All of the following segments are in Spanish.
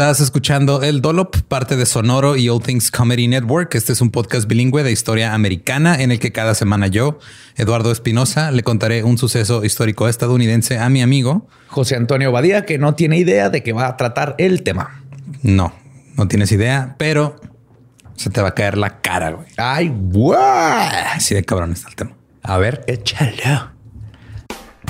Estás escuchando El Dolop, parte de Sonoro y All Things Comedy Network. Este es un podcast bilingüe de historia americana en el que cada semana yo, Eduardo Espinosa, le contaré un suceso histórico estadounidense a mi amigo. José Antonio Badía, que no tiene idea de qué va a tratar el tema. No, no tienes idea, pero se te va a caer la cara, güey. Ay, guau. Así de cabrón está el tema. A ver, échalo.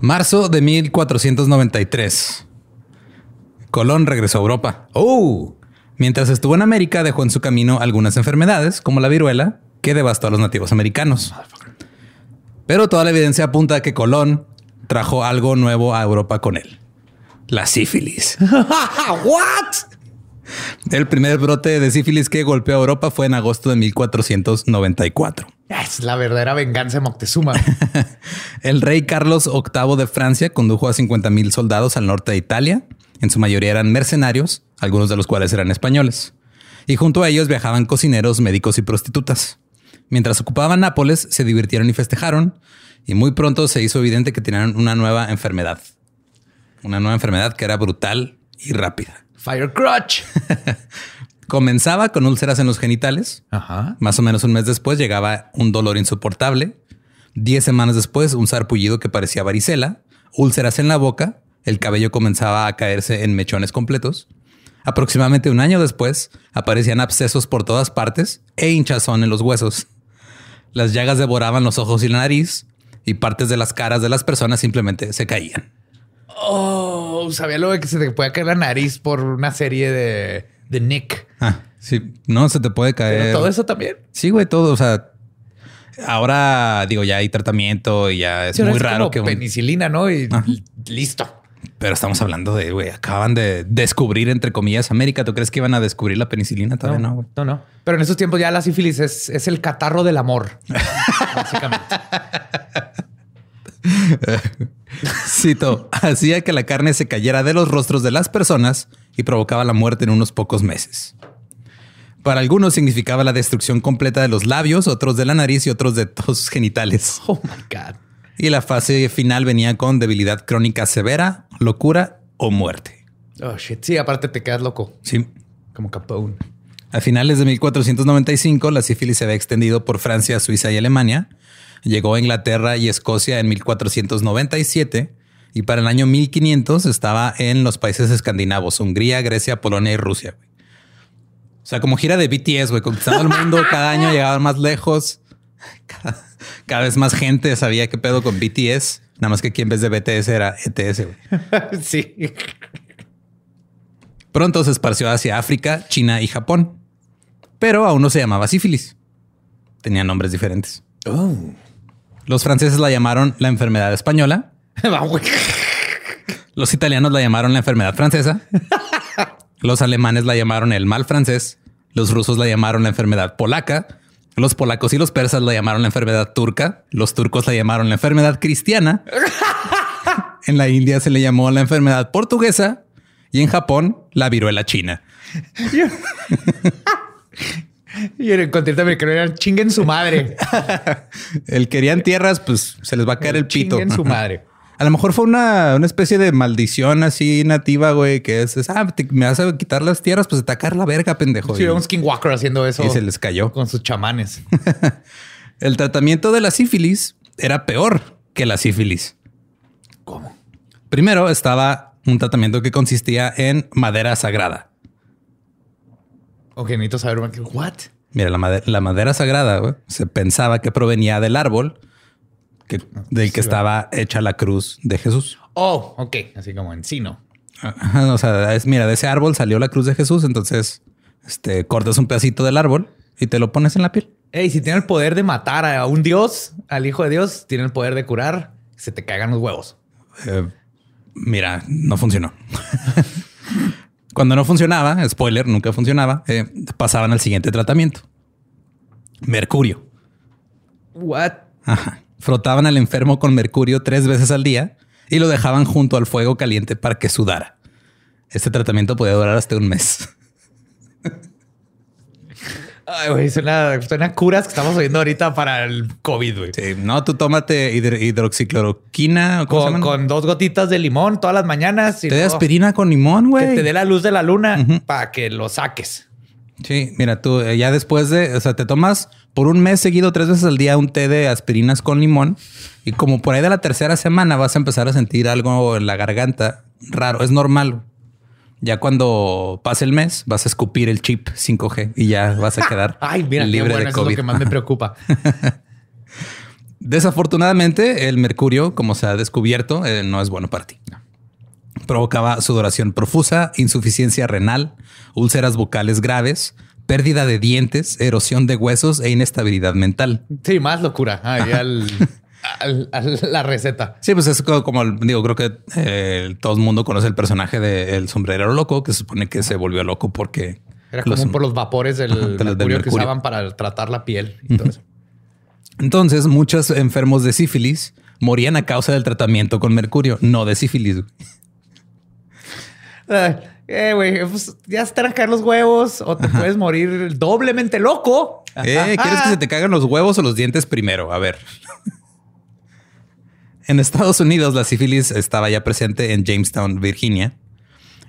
Marzo de 1493. Colón regresó a Europa. Oh, Mientras estuvo en América, dejó en su camino algunas enfermedades, como la viruela, que devastó a los nativos americanos. Pero toda la evidencia apunta a que Colón trajo algo nuevo a Europa con él. La sífilis. what? El primer brote de sífilis que golpeó a Europa fue en agosto de 1494. Es la verdadera venganza de Moctezuma. El rey Carlos VIII de Francia condujo a 50 mil soldados al norte de Italia. En su mayoría eran mercenarios, algunos de los cuales eran españoles. Y junto a ellos viajaban cocineros, médicos y prostitutas. Mientras ocupaban Nápoles, se divirtieron y festejaron. Y muy pronto se hizo evidente que tenían una nueva enfermedad. Una nueva enfermedad que era brutal y rápida. Fire Crutch. Comenzaba con úlceras en los genitales. Ajá. Más o menos un mes después llegaba un dolor insoportable. Diez semanas después, un sarpullido que parecía varicela, úlceras en la boca, el cabello comenzaba a caerse en mechones completos. Aproximadamente un año después, aparecían abscesos por todas partes e hinchazón en los huesos. Las llagas devoraban los ojos y la nariz y partes de las caras de las personas simplemente se caían. Oh, sabía lo de que se te puede caer la nariz por una serie de, de Nick. Ah, sí, no se te puede caer. Pero todo eso también. Sí, güey, todo. O sea, ahora digo, ya hay tratamiento y ya es Sí, muy es raro como que un- penicilina, ¿no? Y Ajá. listo. Pero estamos hablando de, güey, acaban de descubrir, entre comillas, América. ¿Tú crees que iban a descubrir la penicilina? Todavía no, güey. no, no. Pero en esos tiempos ya la sífilis es, es el catarro del amor. básicamente. Cito, hacía que la carne se cayera de los rostros de las personas y provocaba la muerte en unos pocos meses. Para algunos significaba la destrucción completa de los labios, otros de la nariz y otros de todos sus genitales. Oh my God. Y la fase final venía con debilidad crónica severa, locura o muerte. Oh shit. Sí, aparte te quedas loco. Sí. Como Capone. A finales de 1495, la sífilis se había extendido por Francia, Suiza y Alemania. Llegó a Inglaterra y Escocia en 1497 y para el año 1500 estaba en los países escandinavos, Hungría, Grecia, Polonia y Rusia. güey. O sea, como gira de BTS, güey, conquistando el mundo, cada año llegaban más lejos. Cada, cada vez más gente sabía qué pedo con BTS. Nada más que aquí en vez de BTS era ETS. güey. sí. Pronto se esparció hacia África, China y Japón. Pero aún no se llamaba sífilis. Tenía nombres diferentes. Oh. Los franceses la llamaron la enfermedad española. Los italianos la llamaron la enfermedad francesa. Los alemanes la llamaron el mal francés. Los rusos la llamaron la enfermedad polaca. Los polacos y los persas la llamaron la enfermedad turca. Los turcos la llamaron la enfermedad cristiana. En la India se le llamó la enfermedad portuguesa y en Japón la viruela china. Y en el continente americano eran chinguen su madre. El querían tierras, pues se les va a caer el pito. Chinguen su madre. A lo mejor fue una, una especie de maldición así nativa, güey, que es, es, ah, te- me vas a quitar las tierras, pues te va a caer la verga, pendejo. Sí, Y- un skinwalker haciendo eso. y se les cayó. Con sus chamanes. El tratamiento de la sífilis era peor que la sífilis. ¿Cómo? Primero estaba un tratamiento que consistía en madera sagrada. Ok, necesito saber, ¿what? Mira, la, made- la madera sagrada se pensaba que provenía del árbol que, del que estaba hecha la cruz de Jesús. Oh, ok, así como encino. Ajá, o sea, es, mira, de ese árbol salió la cruz de Jesús, entonces este, cortas un pedacito del árbol y te lo pones en la piel. Ey, si tiene el poder de matar a un dios, al hijo de Dios, tiene el poder de curar, se te caigan los huevos. Eh, mira, no funcionó. Cuando no funcionaba, spoiler, nunca funcionaba, eh, pasaban al siguiente tratamiento. Mercurio. What? Ajá. Frotaban al enfermo con mercurio tres veces al día y lo dejaban junto al fuego caliente para que sudara. Este tratamiento podía durar hasta un mes. Ay, güey, suena, suena curas que estamos oyendo ahorita para el COVID, güey. Sí, no, tú tómate hidro- hidroxicloroquina. ¿o ¿Cómo se Con, dos gotitas de limón todas las mañanas. y Te da luego aspirina con limón, Que güey. te dé la luz de la luna para que lo saques. Sí, mira, tú eh, ya después de, o sea, te tomas por un mes seguido tres veces al día un té de aspirinas con limón y como por ahí de la tercera semana vas a empezar a sentir algo en la garganta raro. Es normal. Ya cuando pase el mes vas a escupir el chip 5G y ya vas a quedar Ay, mira, qué libre bueno, de eso es COVID. lo que más me preocupa. Desafortunadamente, el mercurio, como se ha descubierto, eh, no es bueno para ti. Provocaba sudoración profusa, insuficiencia renal, úlceras bucales graves, pérdida de dientes, erosión de huesos e inestabilidad mental. Sí, más locura. Ahí al, al- la receta. Sí, pues es co- como, digo, creo que eh, todo el mundo conoce el personaje del sombrerero loco, que se supone que se volvió loco porque... Era los- común por los vapores del, de mercurio que usaban para tratar la piel y todo eso. Entonces, muchos enfermos de sífilis morían a causa del tratamiento con mercurio, no de sífilis. Eh, güey, pues ya se te caer los huevos o te puedes morir doblemente loco. Eh, ¿Quieres que se te caigan los huevos o los dientes primero? A ver. En Estados Unidos, la sífilis estaba ya presente en Jamestown, Virginia.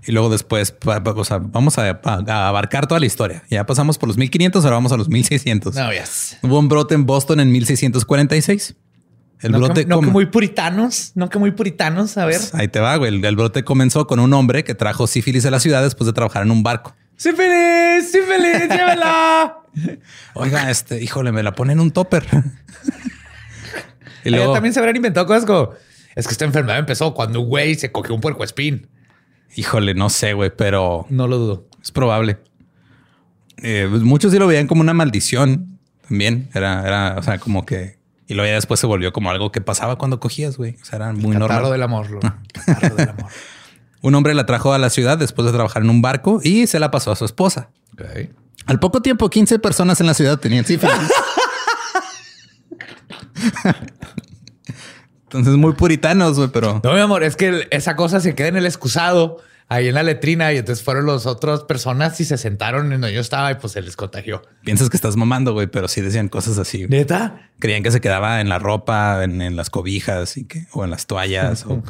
Y luego después, o sea, vamos a, a abarcar toda la historia. Ya pasamos por los 1500, ahora vamos a los 1600. No, yes. Hubo un brote en Boston en 1646. El No, brote que, no que muy puritanos, no que muy puritanos. A ver. Ahí te va, güey. El, el brote comenzó con un hombre que trajo sífilis a la ciudad después de trabajar en un barco. Sí, feliz, sí, feliz, llévela. Oiga, este, híjole, me la pone en un topper. y Allá también se habrán inventado cosas como es que esta enfermedad empezó cuando un güey se cogió un puercoespín. híjole, no sé, güey, pero No lo dudo. Es probable. Eh, pues, muchos sí lo veían como una maldición también. Era, era, o sea, como que. Y luego ya después se volvió como algo que pasaba cuando cogías, güey. O sea, era muy Catarro normal. del amor. lo- Catarro del amor. Un hombre la trajo a la ciudad después de trabajar en un barco y se la pasó a su esposa. Al poco tiempo, 15 personas en la ciudad tenían sífilis. Entonces, muy puritanos, güey, pero No, mi amor, es que esa cosa se queda en el excusado, ahí en la letrina, y entonces fueron las otras personas y se sentaron en donde yo estaba y pues se les contagió. piensas que estás mamando, güey, pero sí decían cosas así. ¿Neta? Creían que se quedaba en la ropa, en, en las cobijas y que, o en las toallas o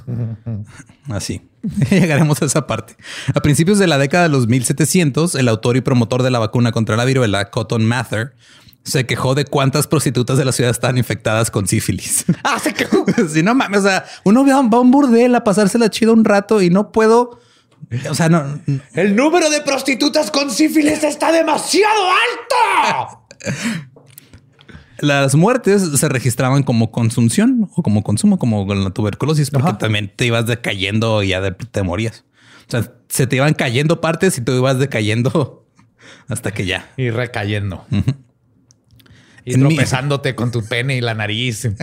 así. Llegaremos a esa parte. A principios de la década de los 1700, el autor y promotor de la vacuna contra la viruela, Cotton Mather, se quejó de cuántas prostitutas de la ciudad estaban infectadas con sífilis. Ah, se quedó. si no mames, o sea, uno va a un burdel a pasársela chido un rato y no puedo. O sea, no, El número de prostitutas con sífilis está demasiado alto. Las muertes se registraban como consunción o como consumo, como con la tuberculosis, porque Ajá. también te ibas decayendo y ya de- te morías. O sea, se te iban cayendo partes y tú ibas decayendo hasta que ya. Y recayendo. Y En mi- tropezándote con tu pene y la nariz.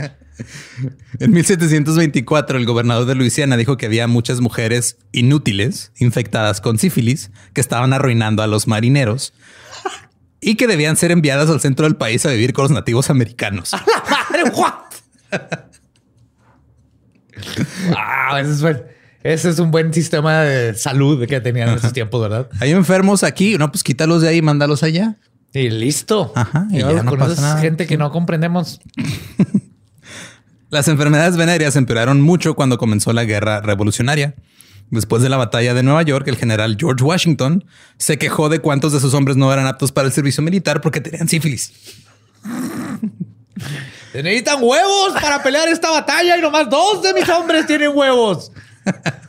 En 1724, el gobernador de Luisiana dijo que había muchas mujeres inútiles infectadas con sífilis que estaban arruinando a los marineros y que debían ser enviadas al centro del país a vivir con los nativos americanos. Madre, what? Wow, ese ese es un buen sistema de salud que tenían en esos tiempos, ¿verdad? Hay enfermos aquí, no, pues quítalos de ahí y mándalos allá. Y listo. Ajá, y Y ya no pasa nada. gente que no comprendemos. Las enfermedades venéreas empeoraron mucho cuando comenzó la guerra revolucionaria. Después de la batalla de Nueva York, el general George Washington se quejó de cuántos de sus hombres no eran aptos para el servicio militar porque tenían sífilis. Se necesitan huevos para pelear esta batalla y nomás dos de mis hombres tienen huevos.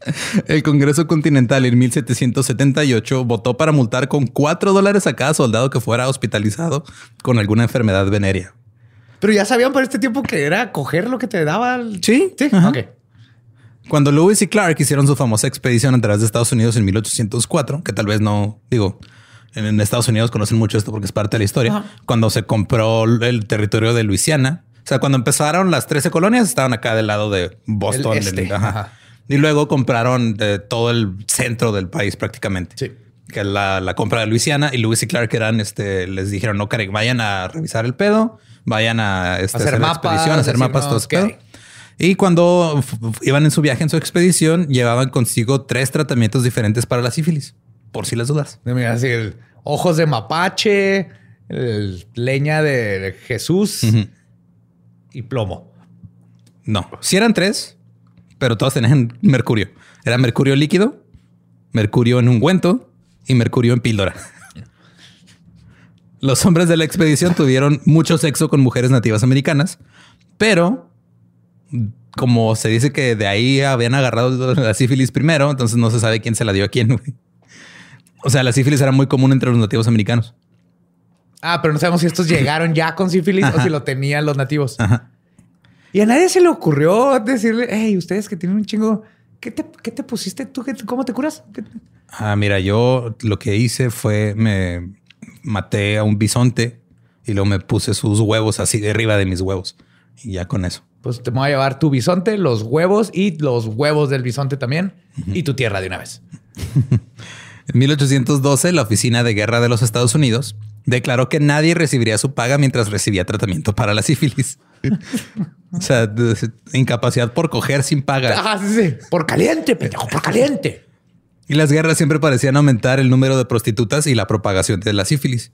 El Congreso Continental en 1778 votó para multar con 4 dólares a cada soldado que fuera hospitalizado con alguna enfermedad venérea. Pero ya sabían por este tiempo que era coger lo que te daba. el- Sí, Sí. ajá. Ok. Cuando Lewis y Clark hicieron su famosa expedición a través de Estados Unidos en 1804, que tal vez no digo, en, Estados Unidos conocen mucho esto porque es parte de la historia, Ajá. cuando se compró el territorio de Luisiana, o sea, cuando empezaron las 13 colonias, estaban acá del lado de Boston. El este, del- ajá. ajá. Y luego compraron eh, todo el centro del país prácticamente. Sí. Que la, la compra de Luisiana y Lewis y Clark eran, este, les dijeron, no, Craig, vayan a revisar el pedo, vayan a este, Hacer mapas, expedición, hacer mapas, todo hay. Y cuando iban en su viaje, en su expedición, llevaban consigo tres tratamientos diferentes para la sífilis, por si las dudas. Mira, así el ojos de mapache, el leña de Jesús y plomo. No, si eran tres, pero todos tenían mercurio. Era mercurio líquido, mercurio en ungüento y mercurio en píldora. Los hombres de la expedición tuvieron mucho sexo con mujeres nativas americanas, pero como se dice que de ahí habían agarrado la sífilis primero, entonces no se sabe quién se la dio a quién. güey. O sea, la sífilis era muy común entre los nativos americanos. Ah, pero no sabemos si estos llegaron ya con sífilis o si lo tenían los nativos. Ajá. Y a nadie se le ocurrió decirle, hey, ustedes que tienen un chingo, ¿qué te, qué te pusiste tú? ¿Qué- ¿Cómo te curas? ¿Qué- Ah, mira, yo lo que hice fue me maté a un bisonte y luego me puse sus huevos así de arriba de mis huevos y ya con eso. Pues te voy a llevar tu bisonte, los huevos y los huevos del bisonte también y tu tierra de una vez. En 1812, la Oficina de Guerra de los Estados Unidos declaró que nadie recibiría su paga mientras recibía tratamiento para la sífilis. o sea, de- incapacidad por coger sin paga. Ajá, sí, sí. Por caliente, pendejo, por caliente. Y las guerras siempre parecían aumentar el número de prostitutas y la propagación de la sífilis.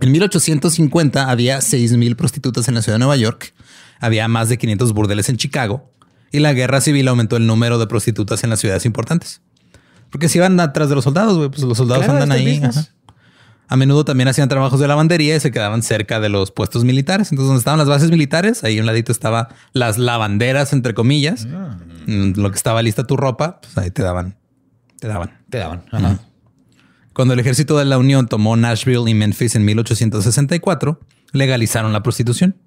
En 1850 había 6.000 prostitutas en la ciudad de Nueva York, había más de 500 burdeles en Chicago y la guerra civil aumentó el número de prostitutas en las ciudades importantes. Porque si iban atrás de los soldados, pues los soldados Claro, andan ahí. ajá. A menudo también hacían trabajos de lavandería y se quedaban cerca de los puestos militares. Entonces, donde estaban las bases militares, ahí a un ladito estaba las lavanderas, entre comillas. Mm, Lo que estaba lista tu ropa, pues ahí te daban, te daban. Te daban. Ajá. Cuando el ejército de la Unión tomó Nashville y Memphis en 1864, legalizaron la prostitución.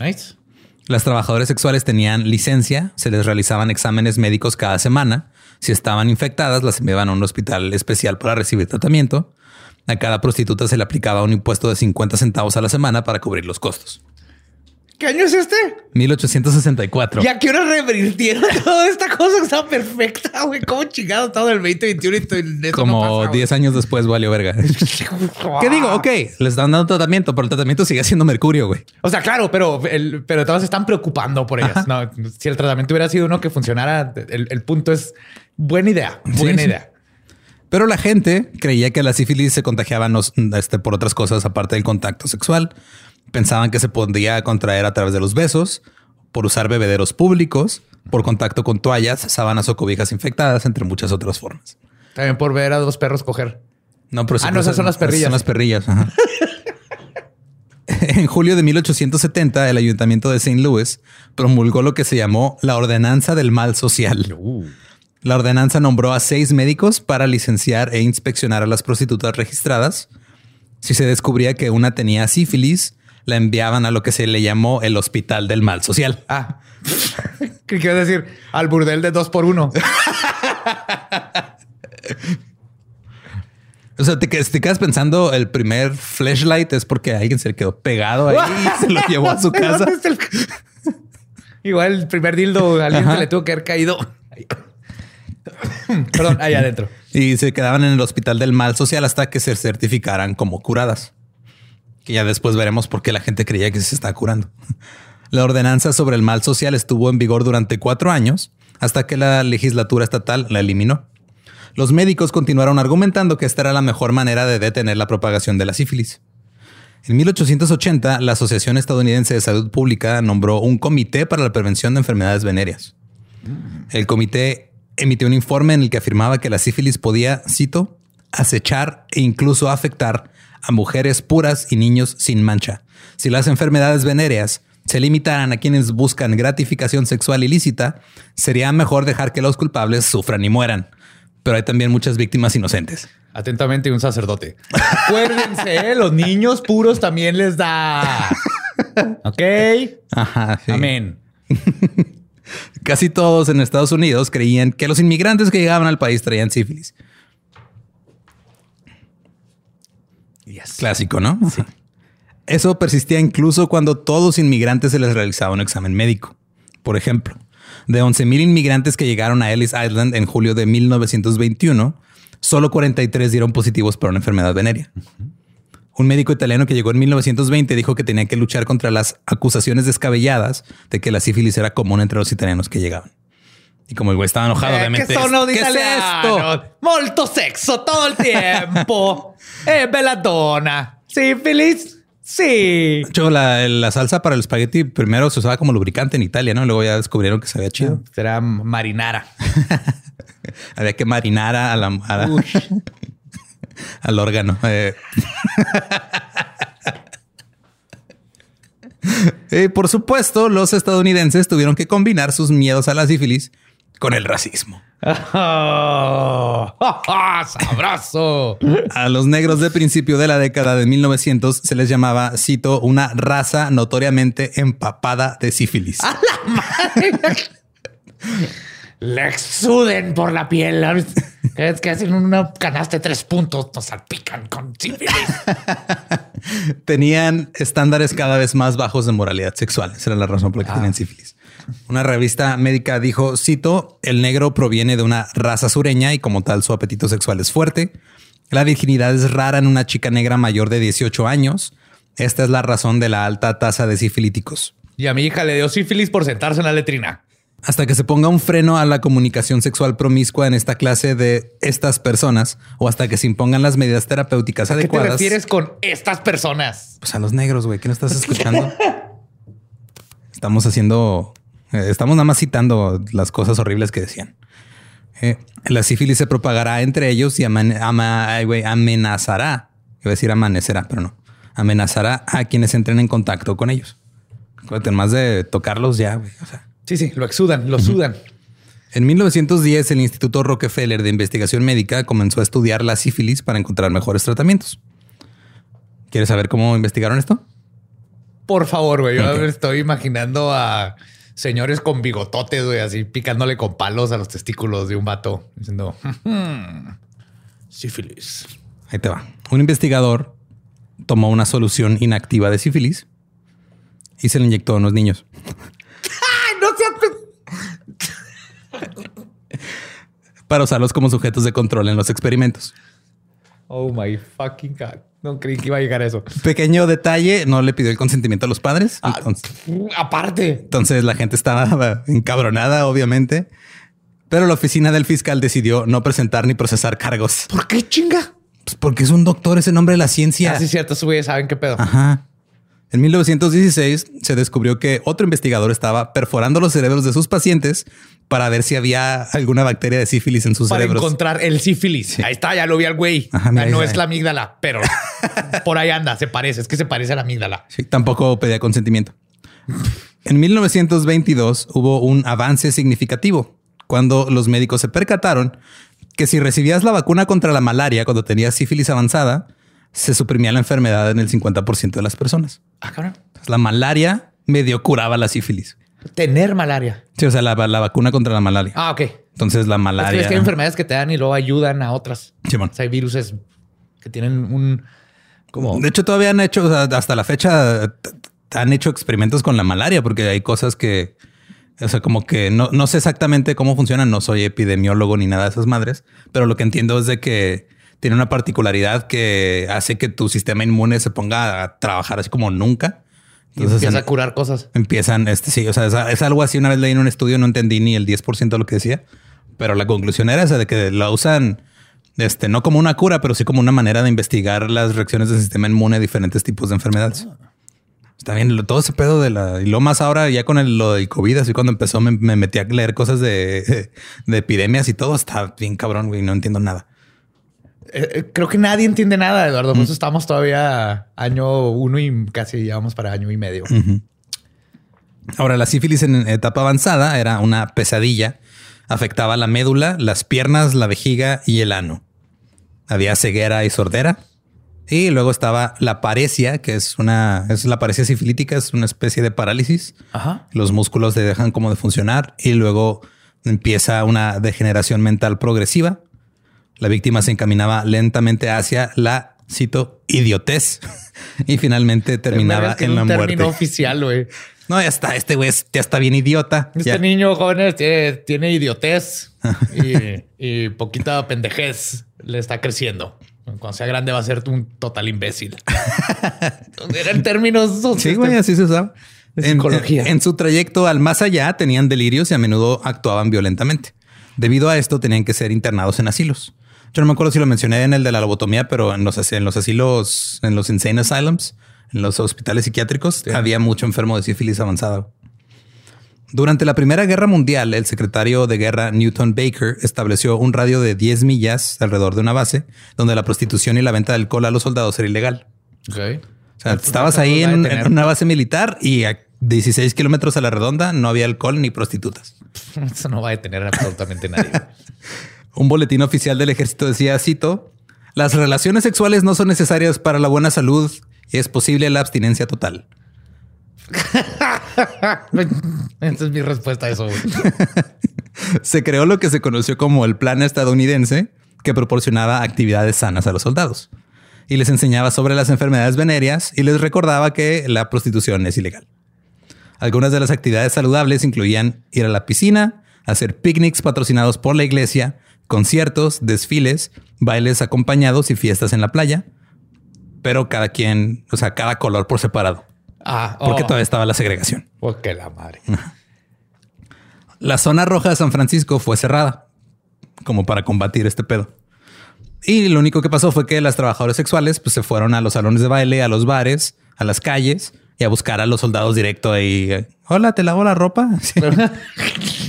Nice. Las trabajadoras sexuales tenían licencia, se les realizaban exámenes médicos cada semana. Si estaban infectadas, las enviaban a un hospital especial para recibir tratamiento. A cada prostituta se le aplicaba un impuesto de 50 centavos a la semana para cubrir los costos. ¿Qué año es este? 1864. Ya que ahora revirtieron toda esta cosa que estaba perfecta, güey. ¿Cómo chingado todo el 2021 y todo no Como pasa, güey? 10 años después valió verga. ¿Qué digo? Ok, les están dando tratamiento, pero el tratamiento sigue siendo mercurio, güey. O sea, claro, pero, el, pero todos se están preocupando por ellas. No, si el tratamiento hubiera sido uno que funcionara, el, el punto es buena idea, buena sí. idea. Pero la gente creía que la sífilis se contagiaba no- este, por otras cosas aparte del contacto sexual. Pensaban que se podía contraer a través de los besos, por usar bebederos públicos, por contacto con toallas, sábanas o cobijas infectadas, entre muchas otras formas. También por ver a dos perros coger. No, pero Ah, no, esas son las perrillas. Son las perrillas. ajá. en julio de 1870, el ayuntamiento de St. Louis promulgó lo que se llamó la Ordenanza del Mal Social. La ordenanza nombró a seis médicos para licenciar e inspeccionar a las prostitutas registradas. Si se descubría que una tenía sífilis, la enviaban a lo que se le llamó el Hospital del Mal Social. Ah, ¿qué quiero decir? Al burdel de dos por uno. O sea, te, quedas- te quedas pensando el primer flashlight es porque alguien se le quedó pegado ahí y se lo llevó a su casa. ¿Dónde está el- Igual el primer dildo alguien Ajá. se le tuvo que haber caído. Perdón, ahí adentro. Y se quedaban en el Hospital del Mal Social hasta que se certificaran como curadas. Que ya después veremos por qué la gente creía que se está curando. La ordenanza sobre el mal social estuvo en vigor durante cuatro años hasta que la legislatura estatal la eliminó. Los médicos continuaron argumentando que esta era la mejor manera de detener la propagación de la sífilis. En 1880, la Asociación Estadounidense de Salud Pública nombró un comité para la prevención de enfermedades venéreas. El comité emitió un informe en el que afirmaba que la sífilis podía, cito, acechar e incluso afectar a mujeres puras y niños sin mancha. Si las enfermedades venéreas se limitaran a quienes buscan gratificación sexual ilícita, sería mejor dejar que los culpables sufran y mueran. Pero hay también muchas víctimas inocentes. Atentamente, un sacerdote. Acuérdense, ¿eh? los niños puros también les da. Ok. Ajá. sí. Amén. Casi todos en Estados Unidos creían que los inmigrantes que llegaban al país traían sífilis. Clásico, ¿no? Sí. Eso persistía incluso cuando todos los inmigrantes se les realizaba un examen médico. Por ejemplo, de 11.000 inmigrantes que llegaron a Ellis Island en julio de 1921, solo 43 dieron positivos para una enfermedad venérea. Un médico italiano que llegó en 1920 dijo que tenía que luchar contra las acusaciones descabelladas de que la sífilis era común entre los italianos que llegaban. Y como el güey estaba enojado, Eh, obviamente. che sono ¿Qué es esto? Molto sexo todo el tiempo. eh, belladonna. Sífilis. Sí. De hecho, la, la salsa para el espagueti primero se usaba como lubricante en Italia, ¿no? Luego ya descubrieron que sabía chido. Será marinara. Había que marinar a la, a la- al órgano. Eh. Y por supuesto, los estadounidenses tuvieron que combinar sus miedos a la sífilis con el racismo. Oh, sabroso. A los negros de principio de la década de 1900 se les llamaba, cito, una raza notoriamente empapada de sífilis. Le exuden por la piel. Es que hacen una canasta de tres puntos, nos salpican con sífilis. tenían estándares cada vez más bajos de moralidad sexual. Esa era la razón por la que tenían sífilis. Una revista médica dijo, cito, el negro proviene de una raza sureña y como tal su apetito sexual es fuerte. La virginidad es rara en una chica negra mayor de 18 años. Esta es la razón de la alta tasa de sifilíticos. Y a mi hija le dio sífilis por sentarse en la letrina. Hasta que se ponga un freno a la comunicación sexual promiscua en esta clase de estas personas o hasta que se impongan las medidas terapéuticas ¿Qué te adecuadas. refieres con estas personas? Pues a los negros, güey, que no estás escuchando. estamos haciendo, eh, estamos nada más citando las cosas horribles que decían. Eh, la sífilis se propagará entre ellos y aman- ama- ay, güey, amenazará. Iba a decir amanecerá, pero no. Amenazará a quienes entren en contacto con ellos. Acuérdate, más de tocarlos ya, güey. O sea, Sí, sí, lo exudan, lo sudan. en 1910, el Instituto Rockefeller de Investigación Médica comenzó a estudiar la sífilis para encontrar mejores tratamientos. ¿Quieres saber cómo investigaron esto? Por favor, güey. Yo estoy imaginando a señores con bigototes, güey, así picándole con palos a los testículos de un vato, diciendo "Hmm, sífilis. Ahí te va. Un investigador tomó una solución inactiva de sífilis y se le inyectó a unos niños. ¡Ay, no seas para usarlos como sujetos de control en los experimentos. Oh my fucking God. No creí que iba a llegar a eso. Pequeño detalle, no le pidió el consentimiento a los padres. Ah, Entonces, aparte. entonces la gente estaba encabronada, obviamente. Pero la oficina del fiscal decidió no presentar ni procesar cargos. ¿Por qué chinga? Pues porque es un doctor, es el nombre de la ciencia. Así es cierto, güeyes saben qué pedo. Ajá. En 1916 se descubrió que otro investigador estaba perforando los cerebros de sus pacientes para ver si había alguna bacteria de sífilis en sus Para cerebros. encontrar el sífilis. Ahí está, ya lo vi al güey. Ajá, mira, no ahí es la amígdala, pero por ahí anda, se parece. Es que se parece a la amígdala. Sí, tampoco pedía consentimiento. En 1922 hubo un avance significativo cuando los médicos se percataron que si recibías la vacuna contra la malaria cuando tenías sífilis avanzada, se suprimía la enfermedad en el 50% de las personas. Ah, cabrón. La malaria medio curaba la sífilis. Tener malaria. Sí, o sea, la, la vacuna contra la malaria. Ah, ok. Entonces la malaria. es que hay enfermedades que te dan y luego ayudan a otras. Simón. O sea, hay virus que tienen un como De hecho, todavía han hecho, o sea, hasta la fecha, han hecho experimentos con la malaria porque hay cosas que, o sea, como que no, no sé exactamente cómo funcionan. No soy epidemiólogo ni nada de esas madres, pero lo que entiendo es de que tiene una particularidad que hace que tu sistema inmune se ponga a trabajar así como nunca. Entonces empieza a curar cosas. empiezan, este sí, o sea, es, es algo así. Una vez leí en un estudio, no entendí ni el 10% de lo que decía, pero la conclusión era esa de que la usan, este, no como una cura, pero sí como una manera de investigar las reacciones del sistema inmune a diferentes tipos de enfermedades. Está bien, lo- todo ese pedo de la, y lo más ahora ya con el, lo del COVID, así cuando empezó me, me metí a leer cosas de, de epidemias y todo, está bien cabrón, güey, no entiendo nada. Eh, eh, creo que nadie entiende nada, Eduardo. Por eso estamos todavía año uno y casi ya vamos para año y medio. Ahora, la sífilis en etapa avanzada era una pesadilla. Afectaba la médula, las piernas, la vejiga y el ano. Había ceguera y sordera. Y luego estaba la paresia, que es una, es la paresia sifilítica, es una especie de parálisis. Ajá. Los músculos se dejan como de funcionar y luego empieza una degeneración mental progresiva. La víctima se encaminaba lentamente hacia la, cito, idiotez y finalmente terminaba Que en la un muerte. término oficial, güey. No, ya está, este güey ya está bien idiota. Este Ya. niño, jóvenes, tiene, tiene idiotez y, y poquita pendejez le está creciendo. Cuando sea grande va a ser un total imbécil. Eran términos... Sí, güey, así se usaba. De En, psicología. en- en su trayecto al más allá tenían delirios y a menudo actuaban violentamente. Debido a esto tenían que ser internados en asilos. Yo no me acuerdo si lo mencioné en el de la lobotomía, pero en los, as- en los asilos, en los insane asylums, en los hospitales psiquiátricos, había mucho enfermo de sífilis avanzada. Durante la Primera Guerra Mundial, el secretario de guerra Newton Baker estableció un radio de 10 millas alrededor de una base donde la prostitución y la venta de alcohol a los soldados era ilegal. Ok. O sea, estabas ahí en, en una base militar y a 16 kilómetros a la redonda no había alcohol ni prostitutas. Eso no va a detener absolutamente nadie. Un boletín oficial del ejército decía, cito, las relaciones sexuales no son necesarias para la buena salud y es posible la abstinencia total. Esa es mi respuesta a eso. Se creó lo que se conoció como el plan estadounidense que proporcionaba actividades sanas a los soldados y les enseñaba sobre las enfermedades venéreas y les recordaba que la prostitución es ilegal. Algunas de las actividades saludables incluían ir a la piscina, hacer picnics patrocinados por la iglesia, conciertos, desfiles, bailes acompañados y fiestas en la playa, pero cada quien, o sea, cada color por separado, Ah, porque oh, todavía estaba la segregación. oh, que la madre. La zona roja de San Francisco fue cerrada como para combatir este pedo. Y lo único que pasó fue que las trabajadoras sexuales pues, se fueron a los salones de baile, a los bares, a las calles y a buscar a los soldados directo ahí. Hola, te lavo la ropa. Sí.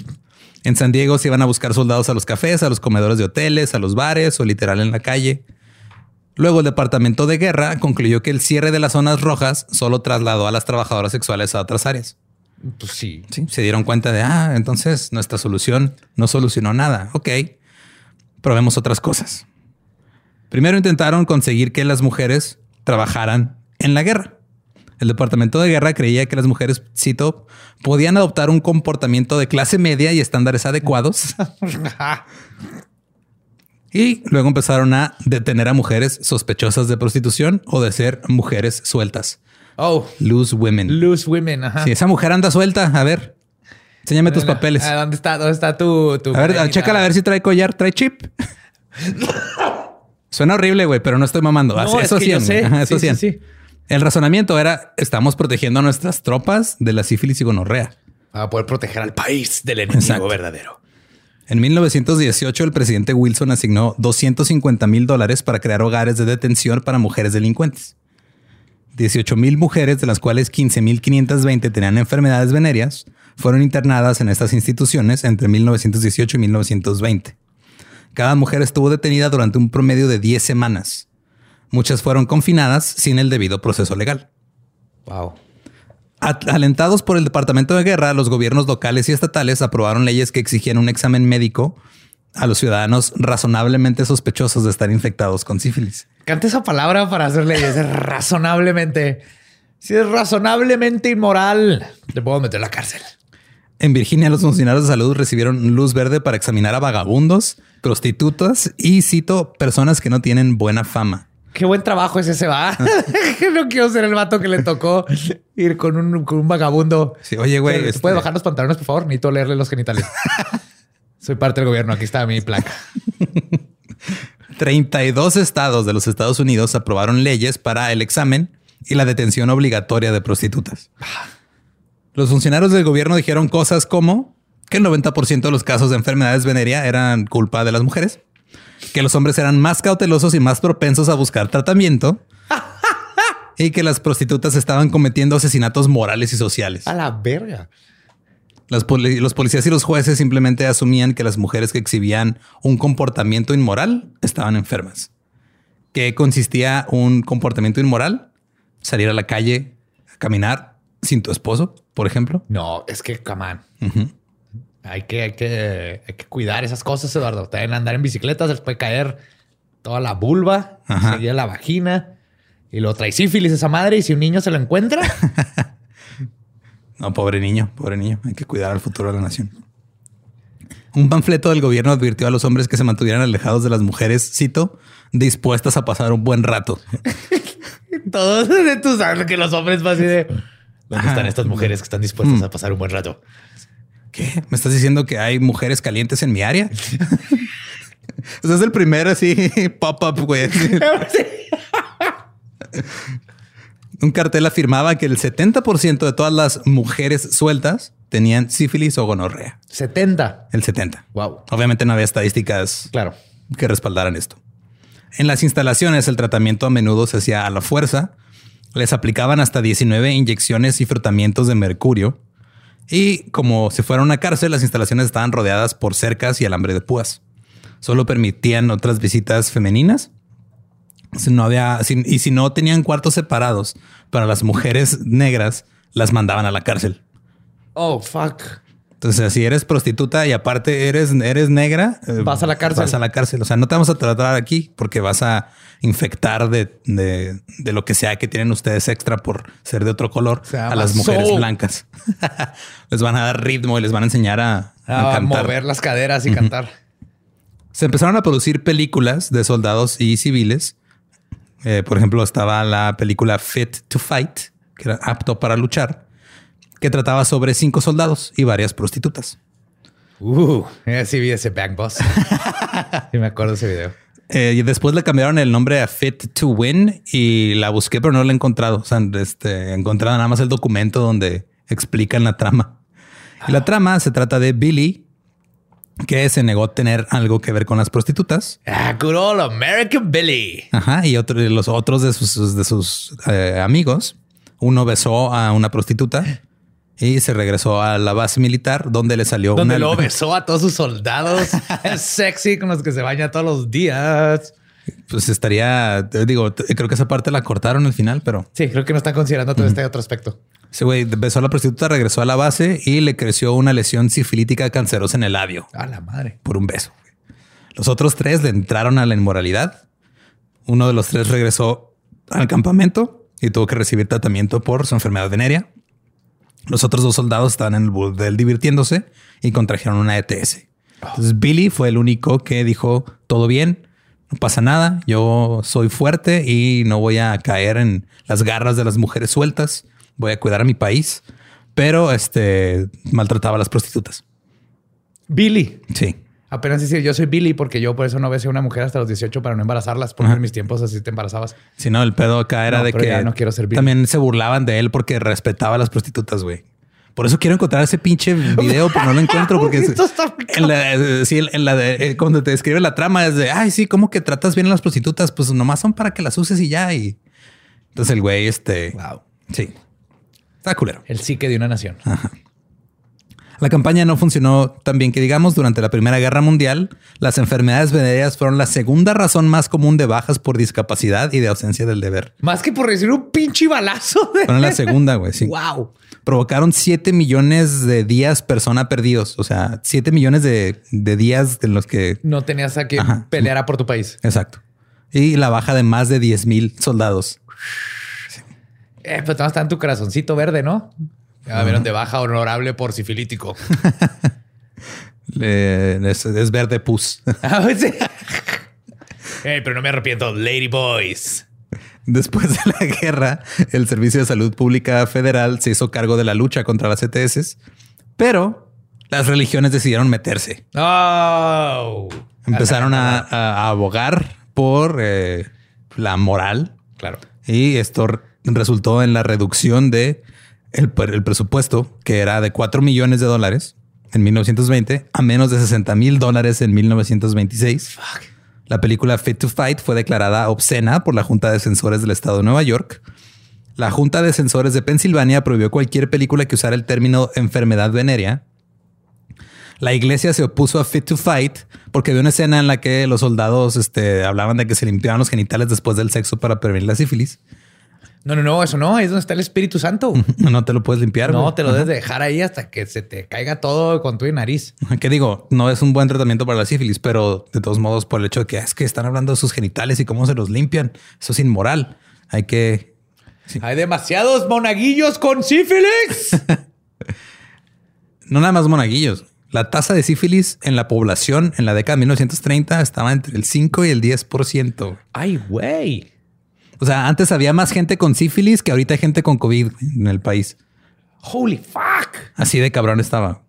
en San Diego se iban a buscar soldados a los cafés, a los comedores de hoteles, a los bares o literal en la calle. Luego el Departamento de Guerra concluyó que el cierre de las zonas rojas solo trasladó a las trabajadoras sexuales a otras áreas. Pues sí. Sí, se dieron cuenta de, ah, entonces nuestra solución no solucionó nada. Ok, probemos otras cosas. Primero intentaron conseguir que las mujeres trabajaran en la guerra. El Departamento de Guerra creía que las mujeres, cito, podían adoptar un comportamiento de clase media y estándares adecuados. y luego empezaron a detener a mujeres sospechosas de prostitución o de ser mujeres sueltas. Oh, Loose women. loose women. Ajá. Si esa mujer anda suelta, a ver, enséñame tus papeles. ¿Dónde está? ¿Dónde está tu, tu A ver, cadenita? chécala a ver si trae collar, trae chip. Suena horrible, güey, pero no estoy mamando. No, Así- es eso que yo sí, sé. Ajá, eso Sí, sí, sí. sí. El razonamiento era, estamos protegiendo a nuestras tropas de la sífilis y gonorrea. Para poder proteger al país del enemigo Exacto. verdadero. En 1918, el presidente Wilson asignó 250 mil dólares para crear hogares de detención para mujeres delincuentes. 18 mil mujeres, de las cuales 15.520 tenían enfermedades venéreas, fueron internadas en estas instituciones entre 1918 y 1920. Cada mujer estuvo detenida durante un promedio de 10 semanas. Muchas fueron confinadas sin el debido proceso legal. Wow. Alentados por el Departamento de Guerra, los gobiernos locales y estatales aprobaron leyes que exigían un examen médico a los ciudadanos razonablemente sospechosos de estar infectados con sífilis. Cante esa palabra para hacer leyes. Es razonablemente. Si es razonablemente inmoral, te puedo meter a la cárcel. En Virginia, los funcionarios de salud recibieron luz verde para examinar a vagabundos, prostitutas y, cito, personas que no tienen buena fama. Qué buen trabajo ese se va. no quiero ser el vato que le tocó ir con un, con un vagabundo. Sí, oye, güey, ¿Se este- puede bajar los pantalones, por favor? Necesito leerle los genitales. Soy parte del gobierno. Aquí está mi placa. 32 estados de los Estados Unidos aprobaron leyes para el examen y la detención obligatoria de prostitutas. Los funcionarios del gobierno dijeron cosas como que el 90% de los casos de enfermedades venérea eran culpa de las mujeres, que los hombres eran más cautelosos y más propensos a buscar tratamiento y que las prostitutas estaban cometiendo asesinatos morales y sociales. A la verga. Las poli- los policías y los jueces simplemente asumían que las mujeres que exhibían un comportamiento inmoral estaban enfermas. ¿Qué consistía un comportamiento inmoral? Salir a la calle, a caminar sin tu esposo, por ejemplo. No, es que, come on. Hay, que, hay, que, hay que cuidar esas cosas, Eduardo. También andar en bicicleta se les puede caer toda la vulva, seguida la vagina. Y lo trae sífilis esa madre. Y si un niño se lo encuentra, No, pobre niño, pobre niño. Hay que cuidar al futuro de la nación. Un panfleto del gobierno advirtió a los hombres que se mantuvieran alejados de las mujeres, cito, dispuestas a pasar un buen rato. todos tú sabes que los hombres van así de ¿Dónde están estas mujeres que están dispuestas a pasar un buen rato? ¿Qué? ¿Me estás diciendo que hay mujeres calientes en mi área? Ese es el primero así pop-up, güey. Un cartel afirmaba que el 70% de todas las mujeres sueltas tenían sífilis o gonorrea. 70. El 70. Wow. Obviamente no había estadísticas Claro. que respaldaran esto. En las instalaciones el tratamiento a menudo se hacía a la fuerza. Les aplicaban hasta 19 inyecciones y frotamientos de mercurio. Y como si fuera una cárcel, las instalaciones estaban rodeadas por cercas y alambre de púas. Solo permitían otras visitas femeninas. Si no había, si- y si no tenían cuartos separados para las mujeres negras, las mandaban a la cárcel. Oh, fuck. Entonces, si eres prostituta y aparte eres, eres negra, eh, Vas a la cárcel. Vas a la cárcel. O sea, no te vamos a tratar aquí porque vas a infectar de, de- de lo que sea que tienen ustedes extra por ser de otro color a las mujeres soul. blancas. les van a dar ritmo y les van a enseñar a, a A cantar. mover las caderas y cantar. Se empezaron a producir películas de soldados y civiles. Eh, por ejemplo, estaba la película Fit to Fight, que era apto para luchar, que trataba sobre cinco soldados y varias prostitutas. Uh, sí vi ese Bang Boss. sí me acuerdo ese video. Eh, y después le cambiaron el nombre a Fit to Win y la busqué, pero no la he encontrado. O sea, este, encontré nada más el documento donde explican la trama. Y la trama se trata de Billy, que se negó a tener algo que ver con las prostitutas. Ah, good old American Billy. Ajá. Y otro, los otros de sus, de sus eh, amigos, uno besó a una prostituta y se regresó a la base militar donde le salió Donde una... lo besó a todos sus soldados. es sexy con los que se baña todos los días. Pues estaría, digo, creo que esa parte la cortaron al final, pero Sí, creo que no están considerando todo este otro aspecto. ese güey besó a la prostituta, regresó a la base y le creció una lesión sifilítica cancerosa en el labio A la madre. por un beso. Los otros tres le entraron a la inmoralidad. Uno de los tres regresó al campamento y tuvo que recibir tratamiento por su enfermedad venérea. Los otros dos soldados estaban en el burdel divirtiéndose y contrajeron una ETS. Entonces Billy fue el único que dijo todo bien, no pasa nada, yo soy fuerte y no voy a caer en las garras de las mujeres sueltas, voy a cuidar a mi país, pero este maltrataba a las prostitutas. Billy. Sí. Apenas decir, yo soy Billy porque yo por eso no besé a una mujer hasta los 18 para no embarazarlas, porque en mis tiempos así te embarazabas. Si no, el pedo acá era No, de pero que ya no quiero ser Billy. también se burlaban de él porque respetaba a las prostitutas, güey. Por eso quiero encontrar ese pinche video, pero no lo encuentro porque es- en la, eh, sí, en la de, eh, cuando te describe la trama es de, ay, sí, ¿cómo que tratas bien a las prostitutas? Pues nomás son para que las uses y ya. Y entonces el güey, este, Wow. sí, está culero. El psique de una nación. La campaña no funcionó tan bien que digamos durante la Primera Guerra Mundial. Las enfermedades venéreas fueron la segunda razón más común de bajas por discapacidad y de ausencia del deber. Más que por recibir un pinche balazo. De... Fueron la segunda, güey. Sí. Wow. Provocaron 7 millones de días persona perdidos. O sea, 7 millones de, de días en los que... No tenías a que Ajá. pelear por tu país. Exacto. Y la baja de más de 10 mil soldados. Eh, pero está en tu corazoncito verde, ¿no? Ya vieron de baja honorable por sifilítico. Es, es verde pus. Ah, pues. Ey, pero no me arrepiento. Lady Boys. Después de la guerra, el Servicio de Salud Pública Federal se hizo cargo de la lucha contra las ETS, pero las religiones decidieron meterse. Oh. Empezaron a, a abogar por eh, la moral Claro. y esto r- resultó en la reducción de el, el presupuesto que era de 4 millones de dólares en 1920 a menos de 60 mil dólares en 1926. La película Fit to Fight fue declarada obscena por la Junta de Censores del Estado de Nueva York. La Junta de Censores de Pensilvania prohibió cualquier película que usara el término enfermedad venérea. La iglesia se opuso a Fit to Fight porque había una escena en la que los soldados este, hablaban de que se limpiaban los genitales después del sexo para prevenir la sífilis. No, no, no, eso no, ahí es donde está el Espíritu Santo. No te lo puedes limpiar. No, güey. te lo debes de dejar ahí hasta que se te caiga todo con tu nariz. ¿Qué digo? No es un buen tratamiento para la sífilis, pero de todos modos, por el hecho de que "Ah, es que están hablando de sus genitales y cómo se los limpian, eso es inmoral. Hay que. Hay demasiados monaguillos con sífilis. No nada más monaguillos. La tasa de sífilis en la población en la década de 1930 estaba entre el 5 y el 10%. Ay, güey. O sea, antes había más gente con sífilis que ahorita hay gente con COVID en el país. Holy fuck. Así de cabrón estaba.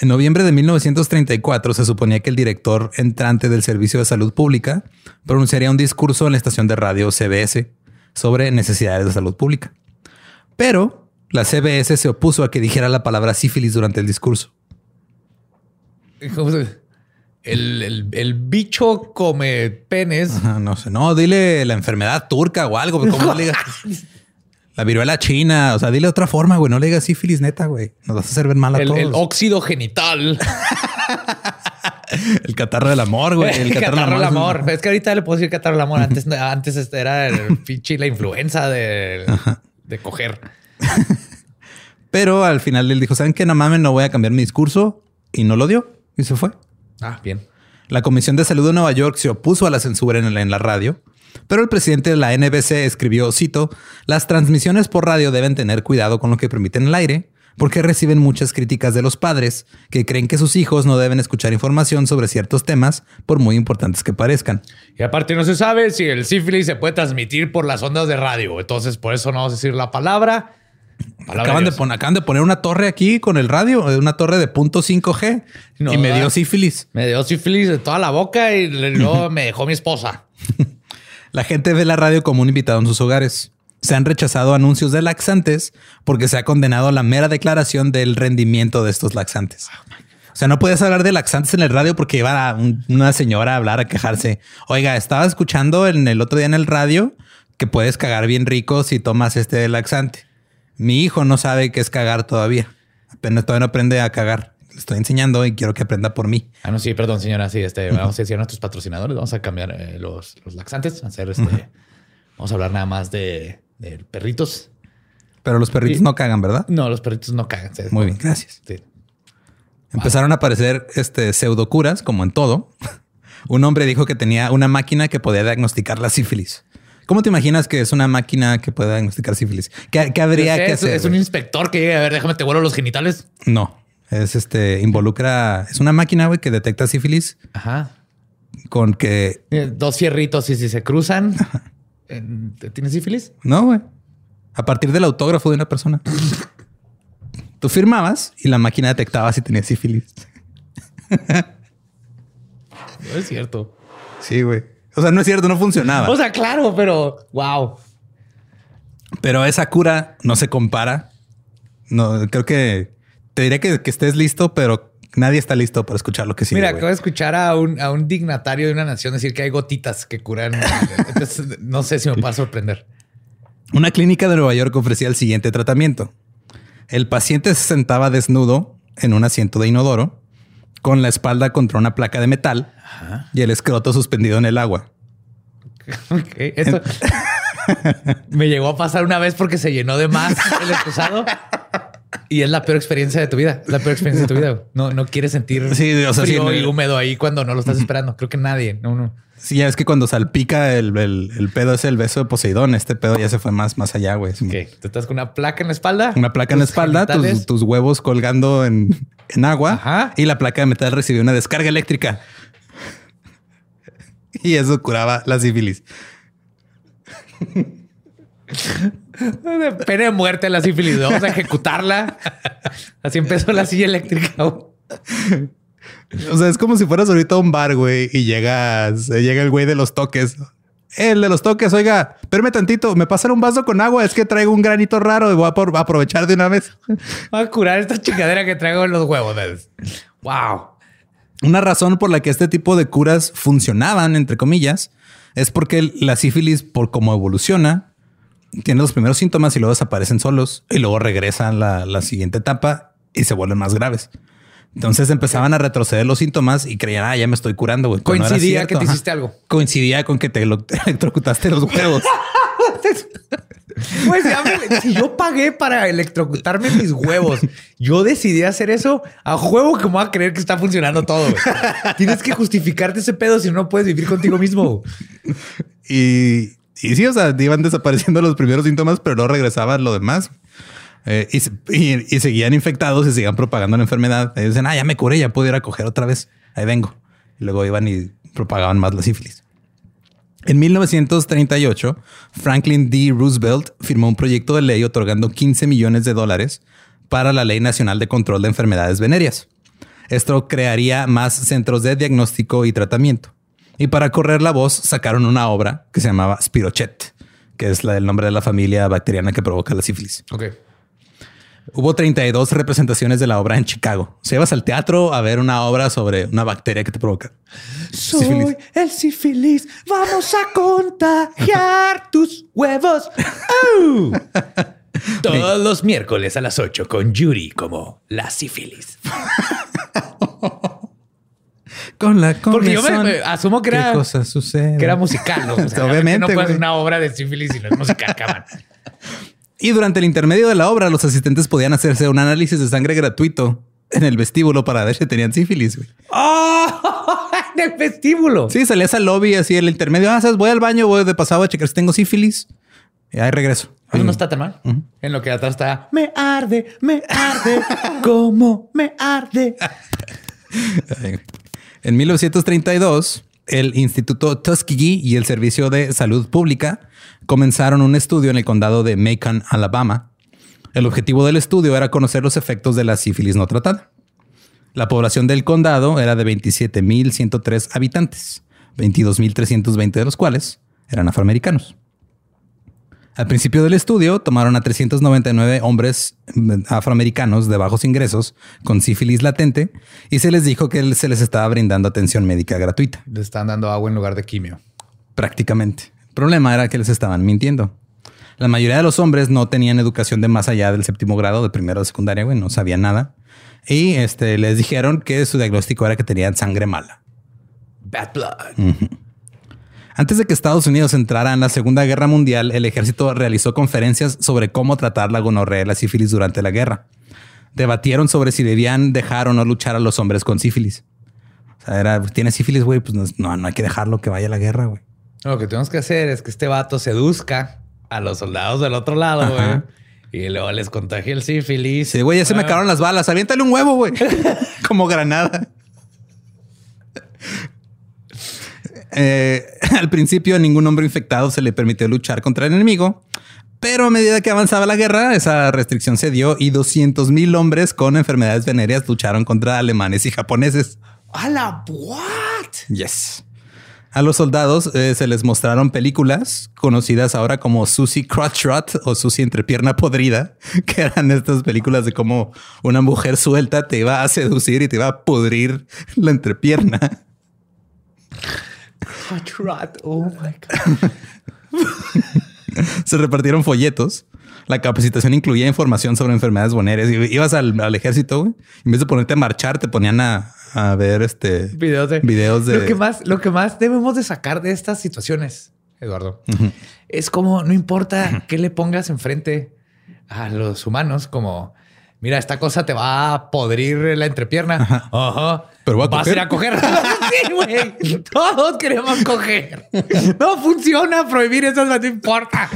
En noviembre de 1934 se suponía que el director entrante del Servicio de Salud Pública pronunciaría un discurso en la estación de radio CBS sobre necesidades de salud pública. Pero la CBS se opuso a que dijera la palabra sífilis durante el discurso. ¿Cómo se- El, el- el bicho come penes. Ajá, no sé, no, dile la enfermedad turca o algo, pero ¿cómo le digas? La viruela china, o sea, dile otra forma, güey, no le digas sífilis neta, güey. Nos vas a hacer ver mal a El, todos. el óxido genital. El catarro del amor, güey. El catarro del amor. Es que ahorita le puedo decir catarro del amor. Antes, antes este era el pinche la influenza de, de coger. Pero al final él dijo, ¿saben qué? No mames, no voy a cambiar mi discurso. Y no lo dio. Y se fue. Ah, bien. La Comisión de Salud de Nueva York se opuso a la censura en la, radio. Pero el presidente de la NBC escribió, cito, las transmisiones por radio deben tener cuidado con lo que permiten el aire, porque reciben muchas críticas de los padres que creen que sus hijos no deben escuchar información sobre ciertos temas, por muy importantes que parezcan. Y aparte no se sabe si el sífilis se puede transmitir por las ondas de radio. Entonces, por eso no vamos a decir la palabra. Acaban de, acaban poner una torre aquí con el radio, eh, una torre de punto 5G, No, y me dio sífilis. Me dio sífilis de toda la boca y luego me dejó mi esposa. La gente ve la radio como un invitado en sus hogares. Se han rechazado anuncios de laxantes porque se ha condenado a la mera declaración del rendimiento de estos laxantes. O sea, no puedes hablar de laxantes en el radio porque iba a un- una señora a hablar, a quejarse. Oiga, estaba escuchando en el otro día en el radio que puedes cagar bien rico si tomas este laxante. Mi hijo no sabe qué es cagar todavía. Apenas todavía no aprende a cagar. Le estoy enseñando y quiero que aprenda por mí. Ah, no, sí, perdón, señora. Sí, este, vamos a decir a nuestros patrocinadores, vamos a cambiar eh, los, los laxantes, a hacer este. Vamos a hablar nada más de, de perritos. Pero los perritos Sí. no cagan, ¿verdad? No, los perritos no cagan. Muy bien, gracias. Sí. Empezaron a aparecer este pseudocuras, como en todo. Un hombre dijo que tenía una máquina que podía diagnosticar la sífilis. ¿Cómo te imaginas que es una máquina que puede diagnosticar sífilis? ¿Qué, qué habría que hacer? es un inspector que llega a ver, déjame te vuelo los genitales. No, es este, involucra, es una máquina, güey, que detecta sífilis Ajá. con que, Dos fierritos y si se cruzan, ¿tienes sífilis? no, güey, a partir del autógrafo de una persona. Tú firmabas y la máquina detectaba si tenía sífilis. No es cierto. Sí, güey. O sea, no es cierto, no funcionaba. O sea, claro, pero wow. Pero esa cura no se compara. No, creo que te diré que, que estés listo, pero nadie está listo para escuchar lo que sigue. Mira, acabo de escuchar a un, a un dignatario de una nación decir que hay gotitas que curan. Entonces, no sé si me va a sorprender. Una clínica de Nueva York ofrecía el siguiente tratamiento. El paciente se sentaba desnudo en un asiento de inodoro, con la espalda contra una placa de metal y el escroto suspendido en el agua. Ok, Esto me llegó a pasar una vez porque se llenó de más el excusado. Y es la peor experiencia de tu vida. La peor experiencia de tu vida. No, no quieres sentir Sí, o sea, frío sí, y húmedo ahí cuando no lo estás esperando. Creo que nadie. No, no. Sí, ya es que cuando salpica el, el- el pedo es el beso de Poseidón. Este pedo ya se fue más, más allá, güey. Ok, Tú estás con una placa en la espalda. Una placa en la espalda, tus, tus huevos colgando en, en agua Ajá. y la placa de metal recibió una descarga eléctrica. Y eso curaba la sífilis. De pena de muerte la sífilis. Vamos a ejecutarla. Así empezó la silla eléctrica. O sea, es como si fueras ahorita a un bar, güey, y llegas, llega el güey de los toques. El de los toques, oiga, espérame tantito, me pasan un vaso con agua, es que traigo un granito raro y voy a por- a aprovechar de una vez. Voy a curar esta chingadera que traigo en los huevos. Wow. Una razón por la que este tipo de curas funcionaban, entre comillas, es porque la sífilis, por cómo evoluciona, tiene los primeros síntomas y luego desaparecen solos y luego regresan la, la siguiente etapa y se vuelven más graves. Entonces empezaban a retroceder los síntomas y creían, ah, ya me estoy curando, güey. No Coincidía que te hiciste algo. Coincidía con que te lo- electrocutaste los huevos. Pues, ya si yo pagué para electrocutarme mis huevos, yo decidí hacer eso a juego que me voy a creer que está funcionando todo. Tienes que justificarte ese pedo si no puedes vivir contigo mismo. Y, y sí, o sea, iban desapareciendo los primeros síntomas, pero no regresaban lo demás. Eh, y, se- y- y seguían infectados y seguían propagando la enfermedad. Ellos dicen, ah, ya me curé, ya puedo ir a coger otra vez. Ahí vengo. Y luego iban y propagaban más la sífilis. En 1938, Franklin D. Roosevelt firmó un proyecto de ley otorgando 15 millones de dólares para la Ley Nacional de Control de Enfermedades Venéreas. Esto crearía más centros de diagnóstico y tratamiento. Y para correr la voz, sacaron una obra que se llamaba Spirochet, que es la del nombre de la familia bacteriana que provoca la sífilis. Hubo 32 representaciones de la obra en Chicago. Se ibas al teatro a ver una obra sobre una bacteria que te provoca. Soy Sífilis. el sífilis. Vamos a contagiar tus huevos. Todos los miércoles a las 8 con Yuri como la sífilis. Con la Porque yo me- me asumo que ¿qué era- cosa sucede? Que era musical. ¿no? O sea, Obviamente, No puede güey. ser una obra de sífilis y no es musical, cabrón. Y durante el intermedio de la obra, los asistentes podían hacerse un análisis de sangre gratuito en el vestíbulo para ver si tenían sífilis. güey. ¡Oh! En el vestíbulo. Sí, salías al lobby así en el intermedio. Ah, ¿sabes? voy al baño, voy de pasado a checar si tengo sífilis. Y ahí regreso. Eso no está tan mal. En lo que atrás está. Me arde, me arde. ¿Cómo me arde? En 1932, el Instituto Tuskegee y el Servicio de Salud Pública comenzaron un estudio en el condado de Macon, Alabama. El objetivo del estudio era conocer los efectos de la sífilis no tratada. La población del condado era de 27.103 habitantes, 22.320 de los cuales eran afroamericanos. Al principio del estudio tomaron a 399 hombres mm, afroamericanos de bajos ingresos con sífilis latente y se les dijo que se les estaba brindando atención médica gratuita, Le están dando agua en lugar de quimio. prácticamente. El problema era que les estaban mintiendo. La mayoría de los hombres no tenían educación de más allá del séptimo grado de primero de secundaria, güey, no sabían nada. Y este, les dijeron que su diagnóstico era que tenían sangre mala. Bad blood. Antes de que Estados Unidos entrara en la Segunda Guerra Mundial, el ejército realizó conferencias sobre cómo tratar la gonorrea y la sífilis durante la guerra. Debatieron sobre si debían dejar o no luchar a los hombres con sífilis. O sea, era, tiene sífilis, güey, pues no, no, no hay que dejarlo que vaya a la guerra, güey. Lo que tenemos que hacer es que este vato seduzca a los soldados del otro lado, güey. Y luego les contagie el sífilis. Sí, güey, ya se me Ah. acabaron las balas. Aviéntale un huevo, güey. Como granada. Eh, al principio, a ningún hombre infectado se le permitió luchar contra el enemigo. Pero a medida que avanzaba la guerra, esa restricción se dio y 200 mil hombres con enfermedades venéreas lucharon contra alemanes y japoneses. ¡A la what! Yes. A los soldados eh, se les mostraron películas conocidas ahora como Susie Crotch Rot o Susie Entrepierna Podrida, que eran estas películas de cómo una mujer suelta te iba a seducir y te iba a pudrir la entrepierna. Hot rot. Oh my God. Se repartieron folletos. La capacitación incluía información sobre enfermedades venéreas. Ibas al, al ejército, güey. En vez de ponerte a marchar, te ponían a, a ver este Videos de. videos de Lo que más, lo que más debemos de sacar de estas situaciones, Eduardo, es como no importa qué le pongas enfrente a los humanos, como mira, esta cosa te va a podrir la entrepierna. Ajá. Pero voy a Vas a ir a coger. sí, güey. Todos queremos coger. No funciona prohibir eso, no importa.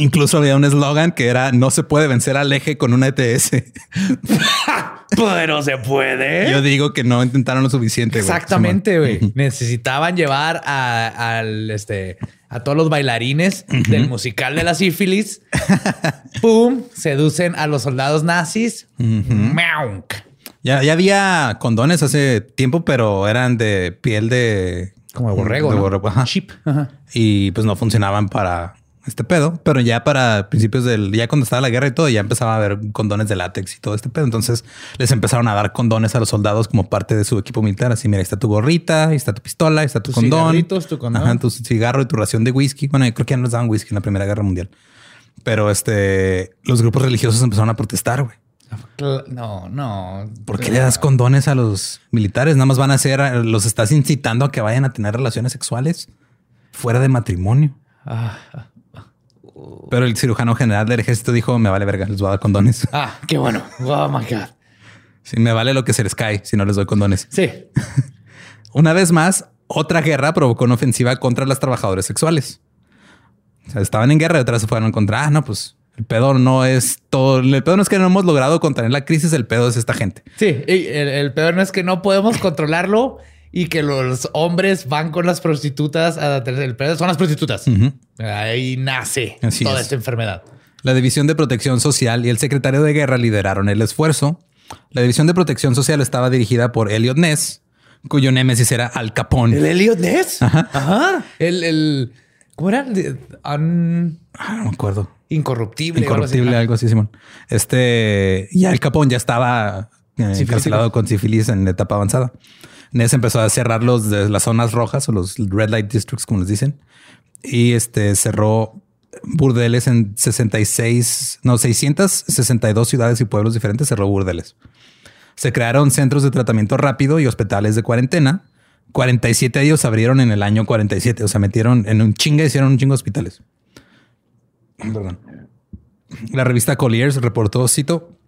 Incluso había un eslogan que era no se puede vencer al eje con una ETS. Pero se puede. Yo digo que no intentaron lo suficiente. Exactamente, güey. Necesitaban llevar a, al, este, a todos los bailarines del musical de la sífilis. Pum, seducen a los soldados nazis. Ya, ya había condones hace tiempo, pero eran de piel de... Como de borrego, de ¿no? borrego, ajá. Chip. Ajá. Y pues no funcionaban para este pedo. Pero ya para principios del... Ya cuando estaba la guerra y todo, ya empezaba a haber condones de látex y todo este pedo. Entonces les empezaron a dar condones a los soldados como parte de su equipo militar. Así, mira, ahí está tu gorrita, ahí está tu pistola, ahí está tu condón. tu condón. Ajá, tu cigarro y tu ración de whisky. Bueno, yo creo que ya no les daban whisky en la Primera Guerra Mundial. Pero este... Los grupos religiosos empezaron a protestar, güey. Cl- No, no. ¿Por qué le das condones a los militares? Nada más van a hacer, los estás incitando a que vayan a tener relaciones sexuales fuera de matrimonio. Pero el cirujano general del ejército dijo, me vale verga, les voy a dar condones. Ah, qué bueno. Oh my God. Sí, me vale lo que se les cae si no les doy condones. Sí. Una vez más, otra guerra provocó una ofensiva contra las trabajadoras sexuales. O sea, estaban en guerra y otras se fueron contra, ah, no, pues el pedo no es todo. El pedo no es que no hemos logrado contener la crisis, el pedo es esta gente. Sí, y el, el peor no es que no podemos controlarlo y que los hombres van con las prostitutas a tener el pedo son las prostitutas. Ahí nace Así toda es. esta enfermedad. La División de Protección Social y el secretario de Guerra lideraron el esfuerzo. La División de Protección Social estaba dirigida por Elliot Ness, cuyo némesis era Al Capone. El Elliot Ness. Ajá. El, el ¿cómo era? Un- Ah, no me acuerdo. incorruptible. o algo así. Incorruptible, algo así, Simón. Este, y Al Capone ya estaba eh, encarcelado con sífilis en etapa avanzada. Ness empezó a cerrar los de las zonas rojas o los red light districts, como les dicen, y este cerró burdeles en 66, no, 662 ciudades y pueblos diferentes, cerró burdeles. Se crearon centros de tratamiento rápido y hospitales de cuarentena. 47 de ellos abrieron en el año 47, o sea, metieron en un chinga, hicieron un chingo de hospitales. Perdón. La revista Colliers reportó, cito,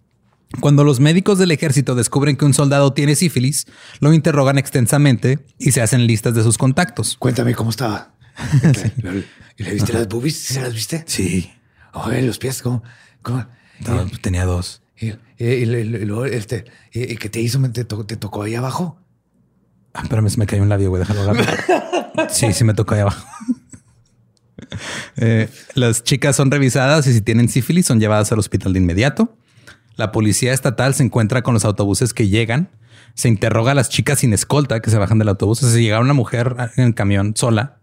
cuando los médicos del ejército descubren que un soldado tiene sífilis, lo interrogan extensamente y se hacen listas de sus contactos. Cuéntame cómo estaba. ¿Y le viste las boobies? ¿Sí se las viste? Sí, Oye, los pies, ¿cómo? cómo? no, tenía dos. Y, y- este, y- y ¿qué te hizo? ¿Te, to- te tocó ahí abajo? Ah, espérame, se me cayó un labio, güey, déjalo agarrar. Sí, sí me tocó ahí abajo. Eh, las chicas son revisadas y si tienen sífilis son llevadas al hospital de inmediato. La policía estatal se encuentra con los autobuses que llegan. Se interroga a las chicas sin escolta que se bajan del autobús. O sea, si llegaba una mujer en el camión sola,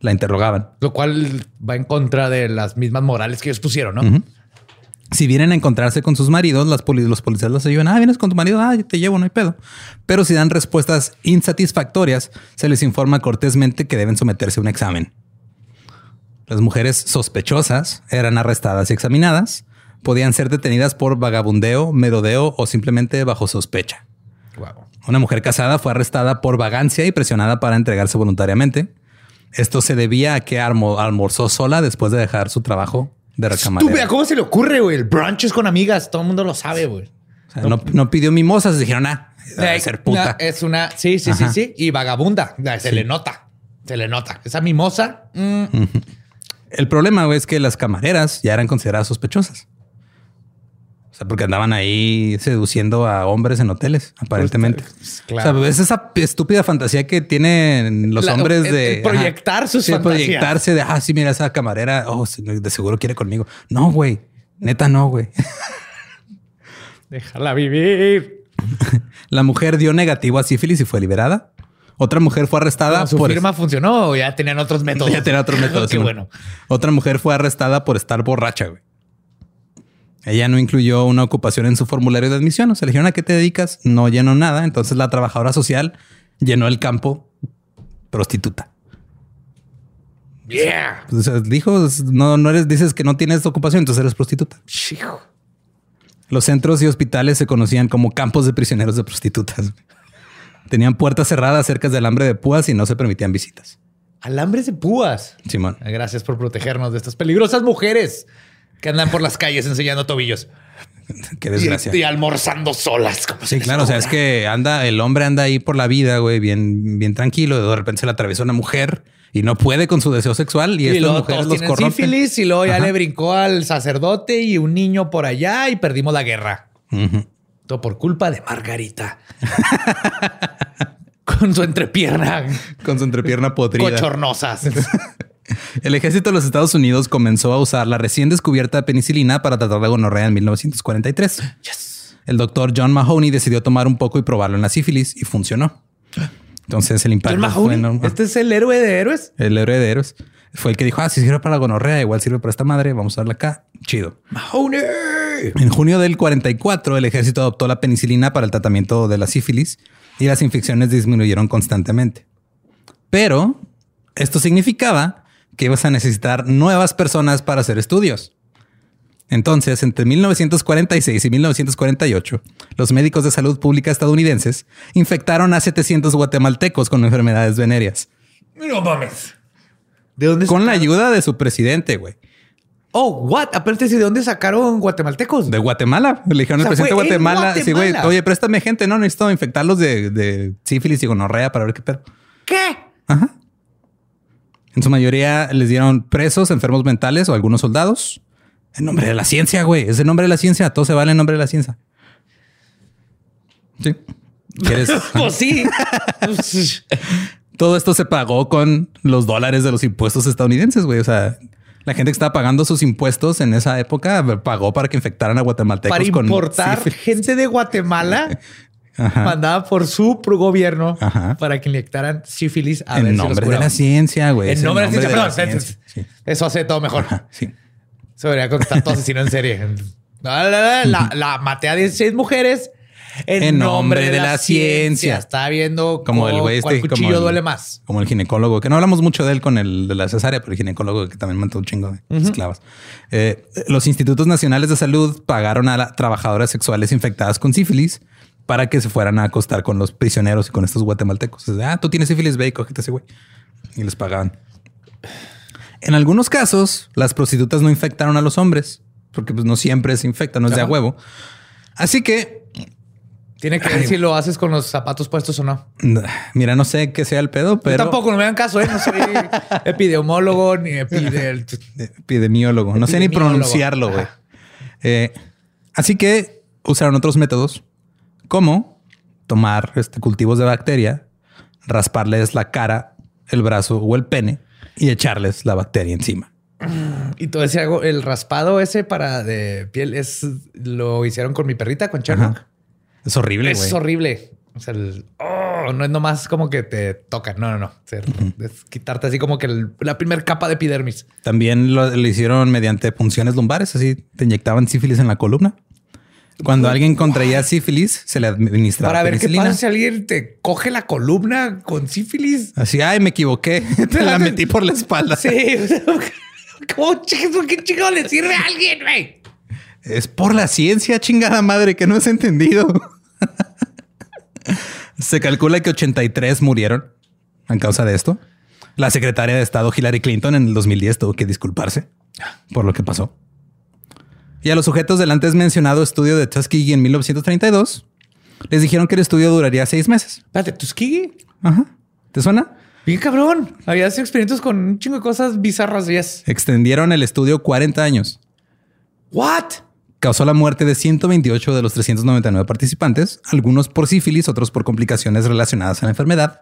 la interrogaban. Lo cual va en contra de las mismas morales que ellos pusieron, ¿no? Si vienen a encontrarse con sus maridos, las poli- los policías los ayudan. Ah, vienes con tu marido. Ah, yo te llevo, no hay pedo. Pero si dan respuestas insatisfactorias, se les informa cortésmente que deben someterse a un examen. Las mujeres sospechosas eran arrestadas y examinadas. Podían ser detenidas por vagabundeo, merodeo o simplemente bajo sospecha. Wow. Una mujer casada fue arrestada por vagancia y presionada para entregarse voluntariamente. Esto se debía a que almo- almorzó sola después de dejar su trabajo de recamarera. Estúpida, ¿cómo se le ocurre, güey? El brunch es con amigas. Todo el mundo lo sabe, güey. O sea, no, no pidió mimosas, dijeron, ah, debe ser puta. una- es una, sí, sí, Ajá. sí, sí. Y vagabunda. Se le nota. Se le nota. Esa mimosa. mm, El problema güey, es que las camareras ya eran consideradas sospechosas. Sea, porque andaban ahí seduciendo a hombres en hoteles, aparentemente. Pues, claro. O sea, es esa estúpida fantasía que tienen los La- hombres el- de el proyectar sus sí, fantasías. proyectarse de ah, sí, mira esa camarera. Oh, de seguro quiere conmigo. No, güey, neta, no, güey. Déjala vivir. La mujer dio negativo a sífilis y fue liberada. Otra mujer fue arrestada su por firma funcionó o ya tenían otros métodos. Ya tenía otros métodos. Qué bueno. Otra mujer fue arrestada por estar borracha, güey. Ella no incluyó una ocupación en su formulario de admisión. O sea, le dijeron a qué te dedicas. No llenó nada. Entonces la trabajadora social llenó el campo prostituta. Yeah. O sea, dijo, no, no eres, dices que no tienes ocupación, entonces eres prostituta. Chijo. Los centros y hospitales se conocían como campos de prisioneros de prostitutas. Tenían puertas cerradas cerca del alambre de púas y no se permitían visitas. Alambres de púas. Simón. Gracias por protegernos de estas peligrosas mujeres que andan por las calles enseñando tobillos Qué desgracia. y almorzando solas. como Sí, claro. O sea, es que anda, el hombre anda ahí por la vida, güey, bien, bien tranquilo. De repente se le atraviesa una mujer y no puede con su deseo sexual y, Y estas luego mujeres todos los corrompen. sífilis y luego ya Ajá. le brincó al sacerdote y un niño por allá y perdimos la guerra. Todo por culpa de Margarita. Con su entrepierna Con su entrepierna podrida. cochornosas. El ejército de los Estados Unidos comenzó a usar la recién descubierta penicilina para tratar la gonorrea en 1943. El doctor John Mahoney decidió tomar un poco y probarlo en la sífilis y funcionó. Entonces el impacto fue Mahoney, enorme. Este es el héroe de héroes. El héroe de héroes fue el que dijo: Ah, si sirve para la gonorrea, igual sirve para esta madre. Vamos a darla acá. Chido. Mahoney. En junio del 44, el ejército adoptó la penicilina para el tratamiento de la sífilis y las infecciones disminuyeron constantemente. Pero esto significaba que ibas a necesitar nuevas personas para hacer estudios. Entonces, entre 1946 y 1948, los médicos de salud pública estadounidenses infectaron a 700 guatemaltecos con enfermedades venéreas. No mames. ¿De dónde Con la ayuda de su presidente, güey. Oh, what? Aparte, ¿de dónde sacaron guatemaltecos? De Guatemala. Le dijeron O sea, al presidente de Guatemala. Sí, güey. Oye, préstame gente. No, necesito infectarlos de, de sífilis y gonorrea para ver qué pedo. ¿Qué? Ajá. En su mayoría les dieron presos, enfermos mentales o algunos soldados. En nombre de la ciencia, güey. Es el nombre de la ciencia. Todo se vale en nombre de la ciencia. Sí. ¿Quieres? Pues sí. Todo esto se pagó con los dólares de los impuestos estadounidenses, güey. O sea, la gente que estaba pagando sus impuestos en esa época pagó para que infectaran a guatemaltecos Para con importar sífilis. gente de Guatemala Ajá. mandada por su gobierno Ajá. para que inyectaran sífilis a ver En si los nombre de la ciencia, güey. En nombre de la ciencia, perdón. ciencia. Sí. Eso hace todo mejor. Ajá, sí. Se debería contestar todo asesino en serie. La, la, la, la maté a 16 mujeres en, nombre de, la ciencia. Está viendo Como el güey este, cuchillo como el- duele más. Como el ginecólogo, que no hablamos mucho de él con el de la cesárea, pero el ginecólogo que también mató un chingo de esclavas. Eh, los institutos nacionales de salud pagaron a trabajadoras sexuales infectadas con sífilis para que se fueran a acostar con los prisioneros y con estos guatemaltecos. Ah, tú tienes sífilis, ve y cógete ese güey. Y les pagaban. En algunos casos, las prostitutas no infectaron a los hombres, porque pues no siempre se infecta, no es de a huevo. Así que Tiene que ver si lo haces con los zapatos puestos o no. Mira, no sé qué sea el pedo, Yo pero tampoco, no me dan caso, ¿eh? No soy epidemiólogo ni epide... epidemiólogo. No sé ni pronunciarlo, güey. Eh, así que usaron otros métodos, como tomar este, cultivos de bacteria, rasparles la cara, el brazo o el pene y echarles la bacteria encima. Y todo ese algo, el raspado ese para de piel es lo hicieron con mi perrita, con Sherlock. Es horrible, Es horrible. O sea, el- oh, no es nomás como que te tocan. No, no, no. Es quitarte así como que el- la primera capa de epidermis. También lo, lo hicieron mediante punciones lumbares, así te inyectaban sífilis en la columna. Cuando alguien contraía sífilis, se le administraba Para ver qué penicilina. pasa si alguien te coge la columna con sífilis. Así, ay, me equivoqué. Te la metí por la espalda. Sí. ¿Cómo chingados, qué chingados le sirve a alguien, güey? Es por la ciencia, chingada madre, que no has entendido. Se calcula que 83 murieron a causa de esto. La secretaria de Estado Hillary Clinton en el 2010 tuvo que disculparse por lo que pasó. Y a los sujetos del antes mencionado estudio de Tuskegee en 1932 les dijeron que el estudio duraría seis meses. Espérate, Tuskegee. Ajá. ¿Te suena? Bien cabrón. Habías experimentos con un chingo de cosas bizarras. Yes. Extendieron el estudio 40 años. What? causó la muerte de 128 de los 399 participantes, algunos por sífilis, otros por complicaciones relacionadas a la enfermedad.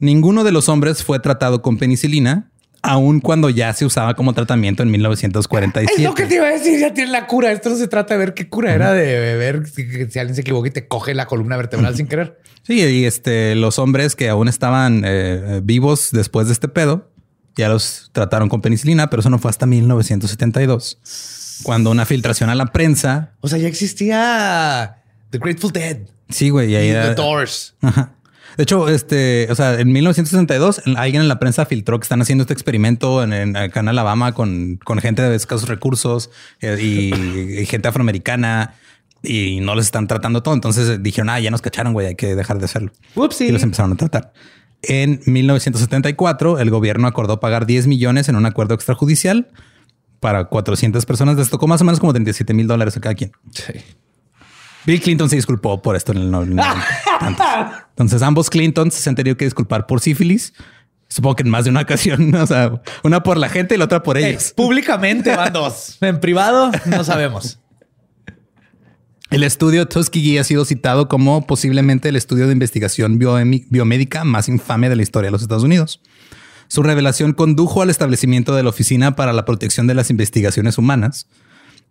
Ninguno de los hombres fue tratado con penicilina, aun cuando ya se usaba como tratamiento en 1947. Es lo que te iba a decir. Ya tiene la cura. Esto no se trata de ver qué cura era de ver si, si alguien se equivoca y te coge la columna vertebral sin querer. Sí, y este, los hombres que aún estaban eh, vivos después de este pedo, ya los trataron con penicilina, pero eso no fue hasta 1972, cuando una filtración a la prensa. O sea, ya existía The Grateful Dead, Sí, güey, y ahí The Doors. Ajá. De hecho, este, o sea, en 1962, alguien en la prensa filtró que están haciendo este experimento en, en- acá en Alabama con, con gente de escasos recursos eh, y, y gente afroamericana y no les están tratando todo. Entonces dijeron, ah, ya nos cacharon, güey, hay que dejar de hacerlo. Whoopsie. Y los empezaron a tratar. En 1974, el gobierno acordó pagar 10 millones en un acuerdo extrajudicial para 400 personas. Les tocó más o menos como 37 mil dólares a cada quien. Bill Clinton se disculpó por esto en el 90. tantos. Entonces ambos Clintons se han tenido que disculpar por sífilis. Supongo que en más de una ocasión, o sea, una por la gente y la otra por Eh, ellos. públicamente van dos. En privado no sabemos. El estudio Tuskegee ha sido citado como posiblemente el estudio de investigación biomédica más infame de la historia de los Estados Unidos. Su revelación condujo al establecimiento de la Oficina para la Protección de las Investigaciones Humanas.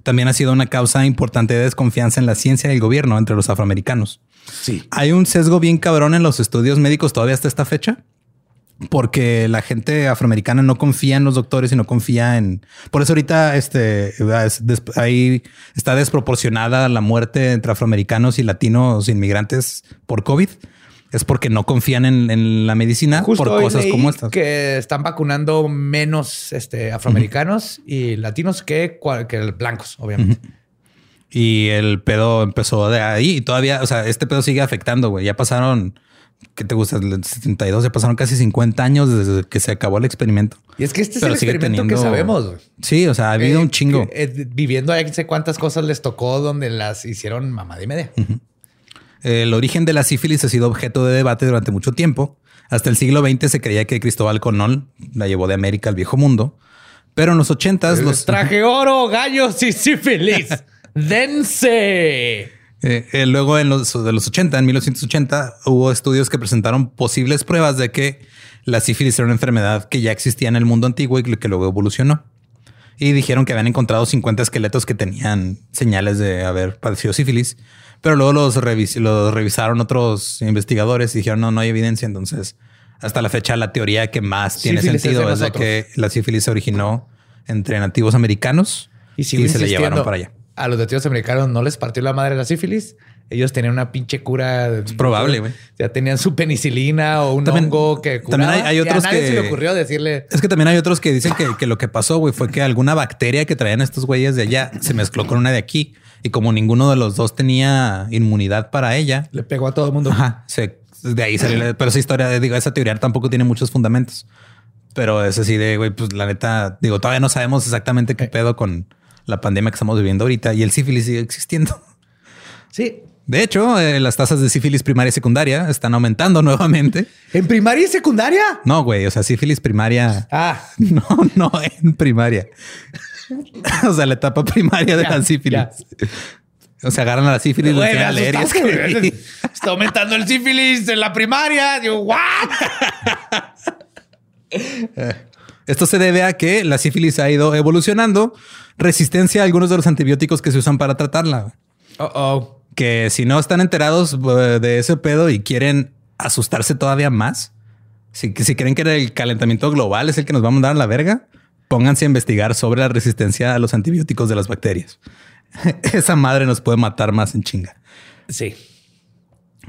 También ha sido una causa importante de desconfianza en la ciencia y el gobierno entre los afroamericanos. Sí. Hay un sesgo bien cabrón en los estudios médicos todavía hasta esta fecha, porque la gente afroamericana no confía en los doctores y no confía en. Por eso ahorita este ahí está desproporcionada la muerte entre afroamericanos y latinos inmigrantes por COVID. Es porque no confían en, en la medicina Justo por cosas como estas. Que están vacunando menos este, afroamericanos y latinos que, que blancos, obviamente. Y el pedo empezó de ahí y todavía, o sea, este pedo sigue afectando, güey. Ya pasaron ¿qué te gusta? El 72, ya pasaron casi 50 años desde que se acabó el experimento. Y es que este Pero es el experimento que sabemos. Sí, o sea, ha habido Eh, un chingo. eh, viviendo ahí, no sé cuántas cosas les tocó donde las hicieron mamada y media. El origen de la sífilis ha sido objeto de debate durante mucho tiempo. Hasta el siglo XX se creía que Cristóbal Colón la llevó de América al viejo mundo. Pero en los 80 los Traje oro, gallos y sífilis. ¡Dense! Eh, eh, luego en los de los 80, en 1980, hubo estudios que presentaron posibles pruebas de que la sífilis era una enfermedad que ya existía en el mundo antiguo y que luego evolucionó. Y dijeron que habían encontrado 50 esqueletos que tenían señales de haber padecido sífilis, pero luego los, revis- los revisaron otros investigadores y dijeron no, no hay evidencia. Entonces, hasta la fecha, la teoría que más tiene Sífilis sentido es de que la sífilis se originó entre nativos americanos Y, y, se le llevaron para allá. A los nativos americanos no les partió la madre la sífilis. Ellos tenían una pinche cura. Es probable, güey. Ya tenían su penicilina o un También- hongo que curaba. también hay- hay Y a otros nadie que- se le ocurrió decirle... Es que también hay otros que dicen que, que lo que pasó, güey, fue que alguna bacteria que traían estos güeyes de allá se mezcló con una de aquí. Y como ninguno de los dos tenía inmunidad para ella, Le pegó a todo el mundo. ajá, se, de ahí salió. la- Pero esa historia, digo, esa teoría tampoco tiene muchos fundamentos. Pero es así de, güey, pues la neta, digo, todavía no sabemos exactamente qué pedo con la pandemia que estamos viviendo ahorita y el sífilis sigue existiendo. Sí. De hecho, eh, las tasas de sífilis primaria y secundaria están aumentando nuevamente. ¿En primaria y secundaria? No, güey, o sea, sífilis primaria Ah, No, no en primaria. o sea, la etapa primaria de Ya, la sífilis. O sea, agarran a la sífilis, a leer y escribir. Está aumentando el sífilis en la primaria. Digo, ¿what? Esto se debe a que la sífilis ha ido evolucionando resistencia a algunos de los antibióticos que se usan para tratarla. Oh, oh. Que si no están enterados eh, de ese pedo y quieren asustarse todavía más, si, si creen que el calentamiento global es el que nos va a mandar a la verga, pónganse a investigar sobre la resistencia a los antibióticos de las bacterias. Esa madre nos puede matar más en chinga. Sí.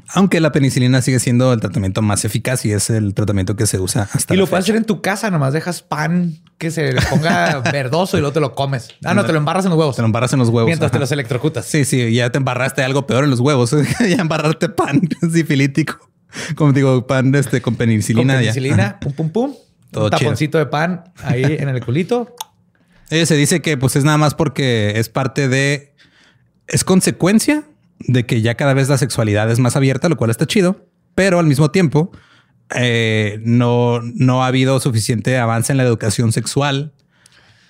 Aunque la penicilina sigue siendo el tratamiento más eficaz y es el tratamiento que se usa hasta Y lo puedes hacer en tu casa, nomás dejas pan que se le ponga verdoso y luego te lo comes. Ah, no, te lo embarras en los huevos. Te lo embarras en los huevos. Mientras te los electrocutas. Sí, sí, ya te embarraste algo peor en los huevos. ya embarrarte pan sifilítico. Como digo, pan este, con Con penicilina. ya. penicilina, pum, pum, pum. Todo un taponcito de pan ahí en el culito. Eh, se dice que pues es nada más porque es parte de... Es consecuencia de que ya cada vez la sexualidad es más abierta, lo cual está chido, pero al mismo tiempo eh, no, no ha habido suficiente avance en la educación sexual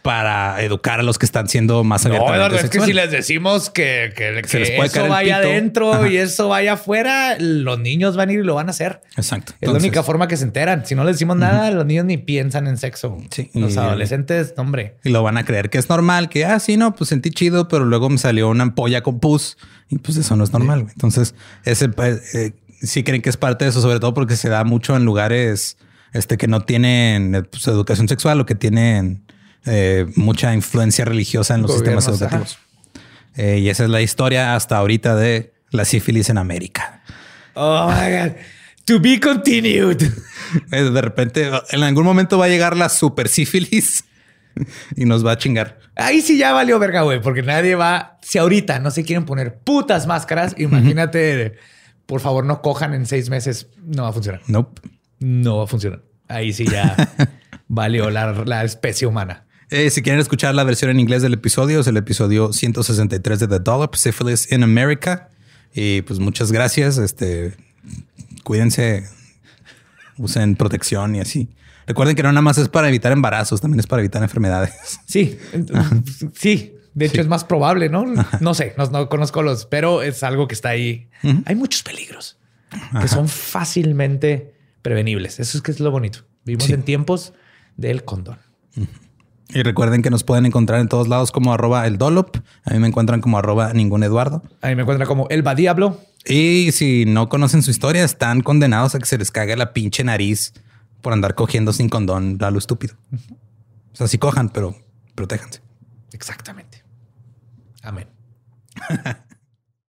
para educar a los que están siendo más No, abiertamente Eduardo, es que si les decimos que, que, Se les que puede eso vaya adentro Ajá. y eso vaya afuera, los niños van a ir y lo van a hacer. Exacto. Es la única forma que se enteran. Si no les decimos nada, los niños ni piensan en sexo. Sí, Los y- adolescentes, hombre. Y lo van a creer que es normal, que, ah, sí, no, pues sentí chido, pero luego me salió una ampolla con pus y pues eso no es normal. Entonces, ese eh, sí creen que es parte de eso, sobre todo porque se da mucho en lugares este, que no tienen eh, pues, educación sexual o que tienen eh, mucha influencia religiosa en los Gobiernos, sistemas educativos. Eh, y esa es la historia hasta ahorita de la sífilis en América. Oh my God. To be continued. Eh, De repente, en algún momento va a llegar la super sífilis y nos va a chingar. Ahí sí ya valió verga, güey, porque nadie va. Si ahorita no se quieren poner putas máscaras, imagínate, por favor, no cojan en seis meses. No va a funcionar. Nope. No va a funcionar. Ahí sí ya valió la, la especie humana. Eh, si quieren escuchar la versión en inglés del episodio, es el episodio 163 de The Dollop, Syphilis in America. Y pues muchas gracias. Este, cuídense, usen protección y así. Recuerden que no nada más es para evitar embarazos, también es para evitar enfermedades. Sí, sí. De hecho, Sí. es más probable, ¿no? No sé, no, no conozco los, pero es algo que está ahí. Hay muchos peligros que son fácilmente prevenibles. Eso es que es lo bonito. Vivimos Sí. en tiempos del condón. Y recuerden que nos pueden encontrar en todos lados como arroba el Dollop. A mí me encuentran como arroba ningún Eduardo. A mí me encuentra como el va diablo. Y si no conocen su historia, están condenados a que se les cague la pinche nariz por andar cogiendo sin condón a lo estúpido. O sea, sí cojan, pero protéjanse. Exactamente. Amén.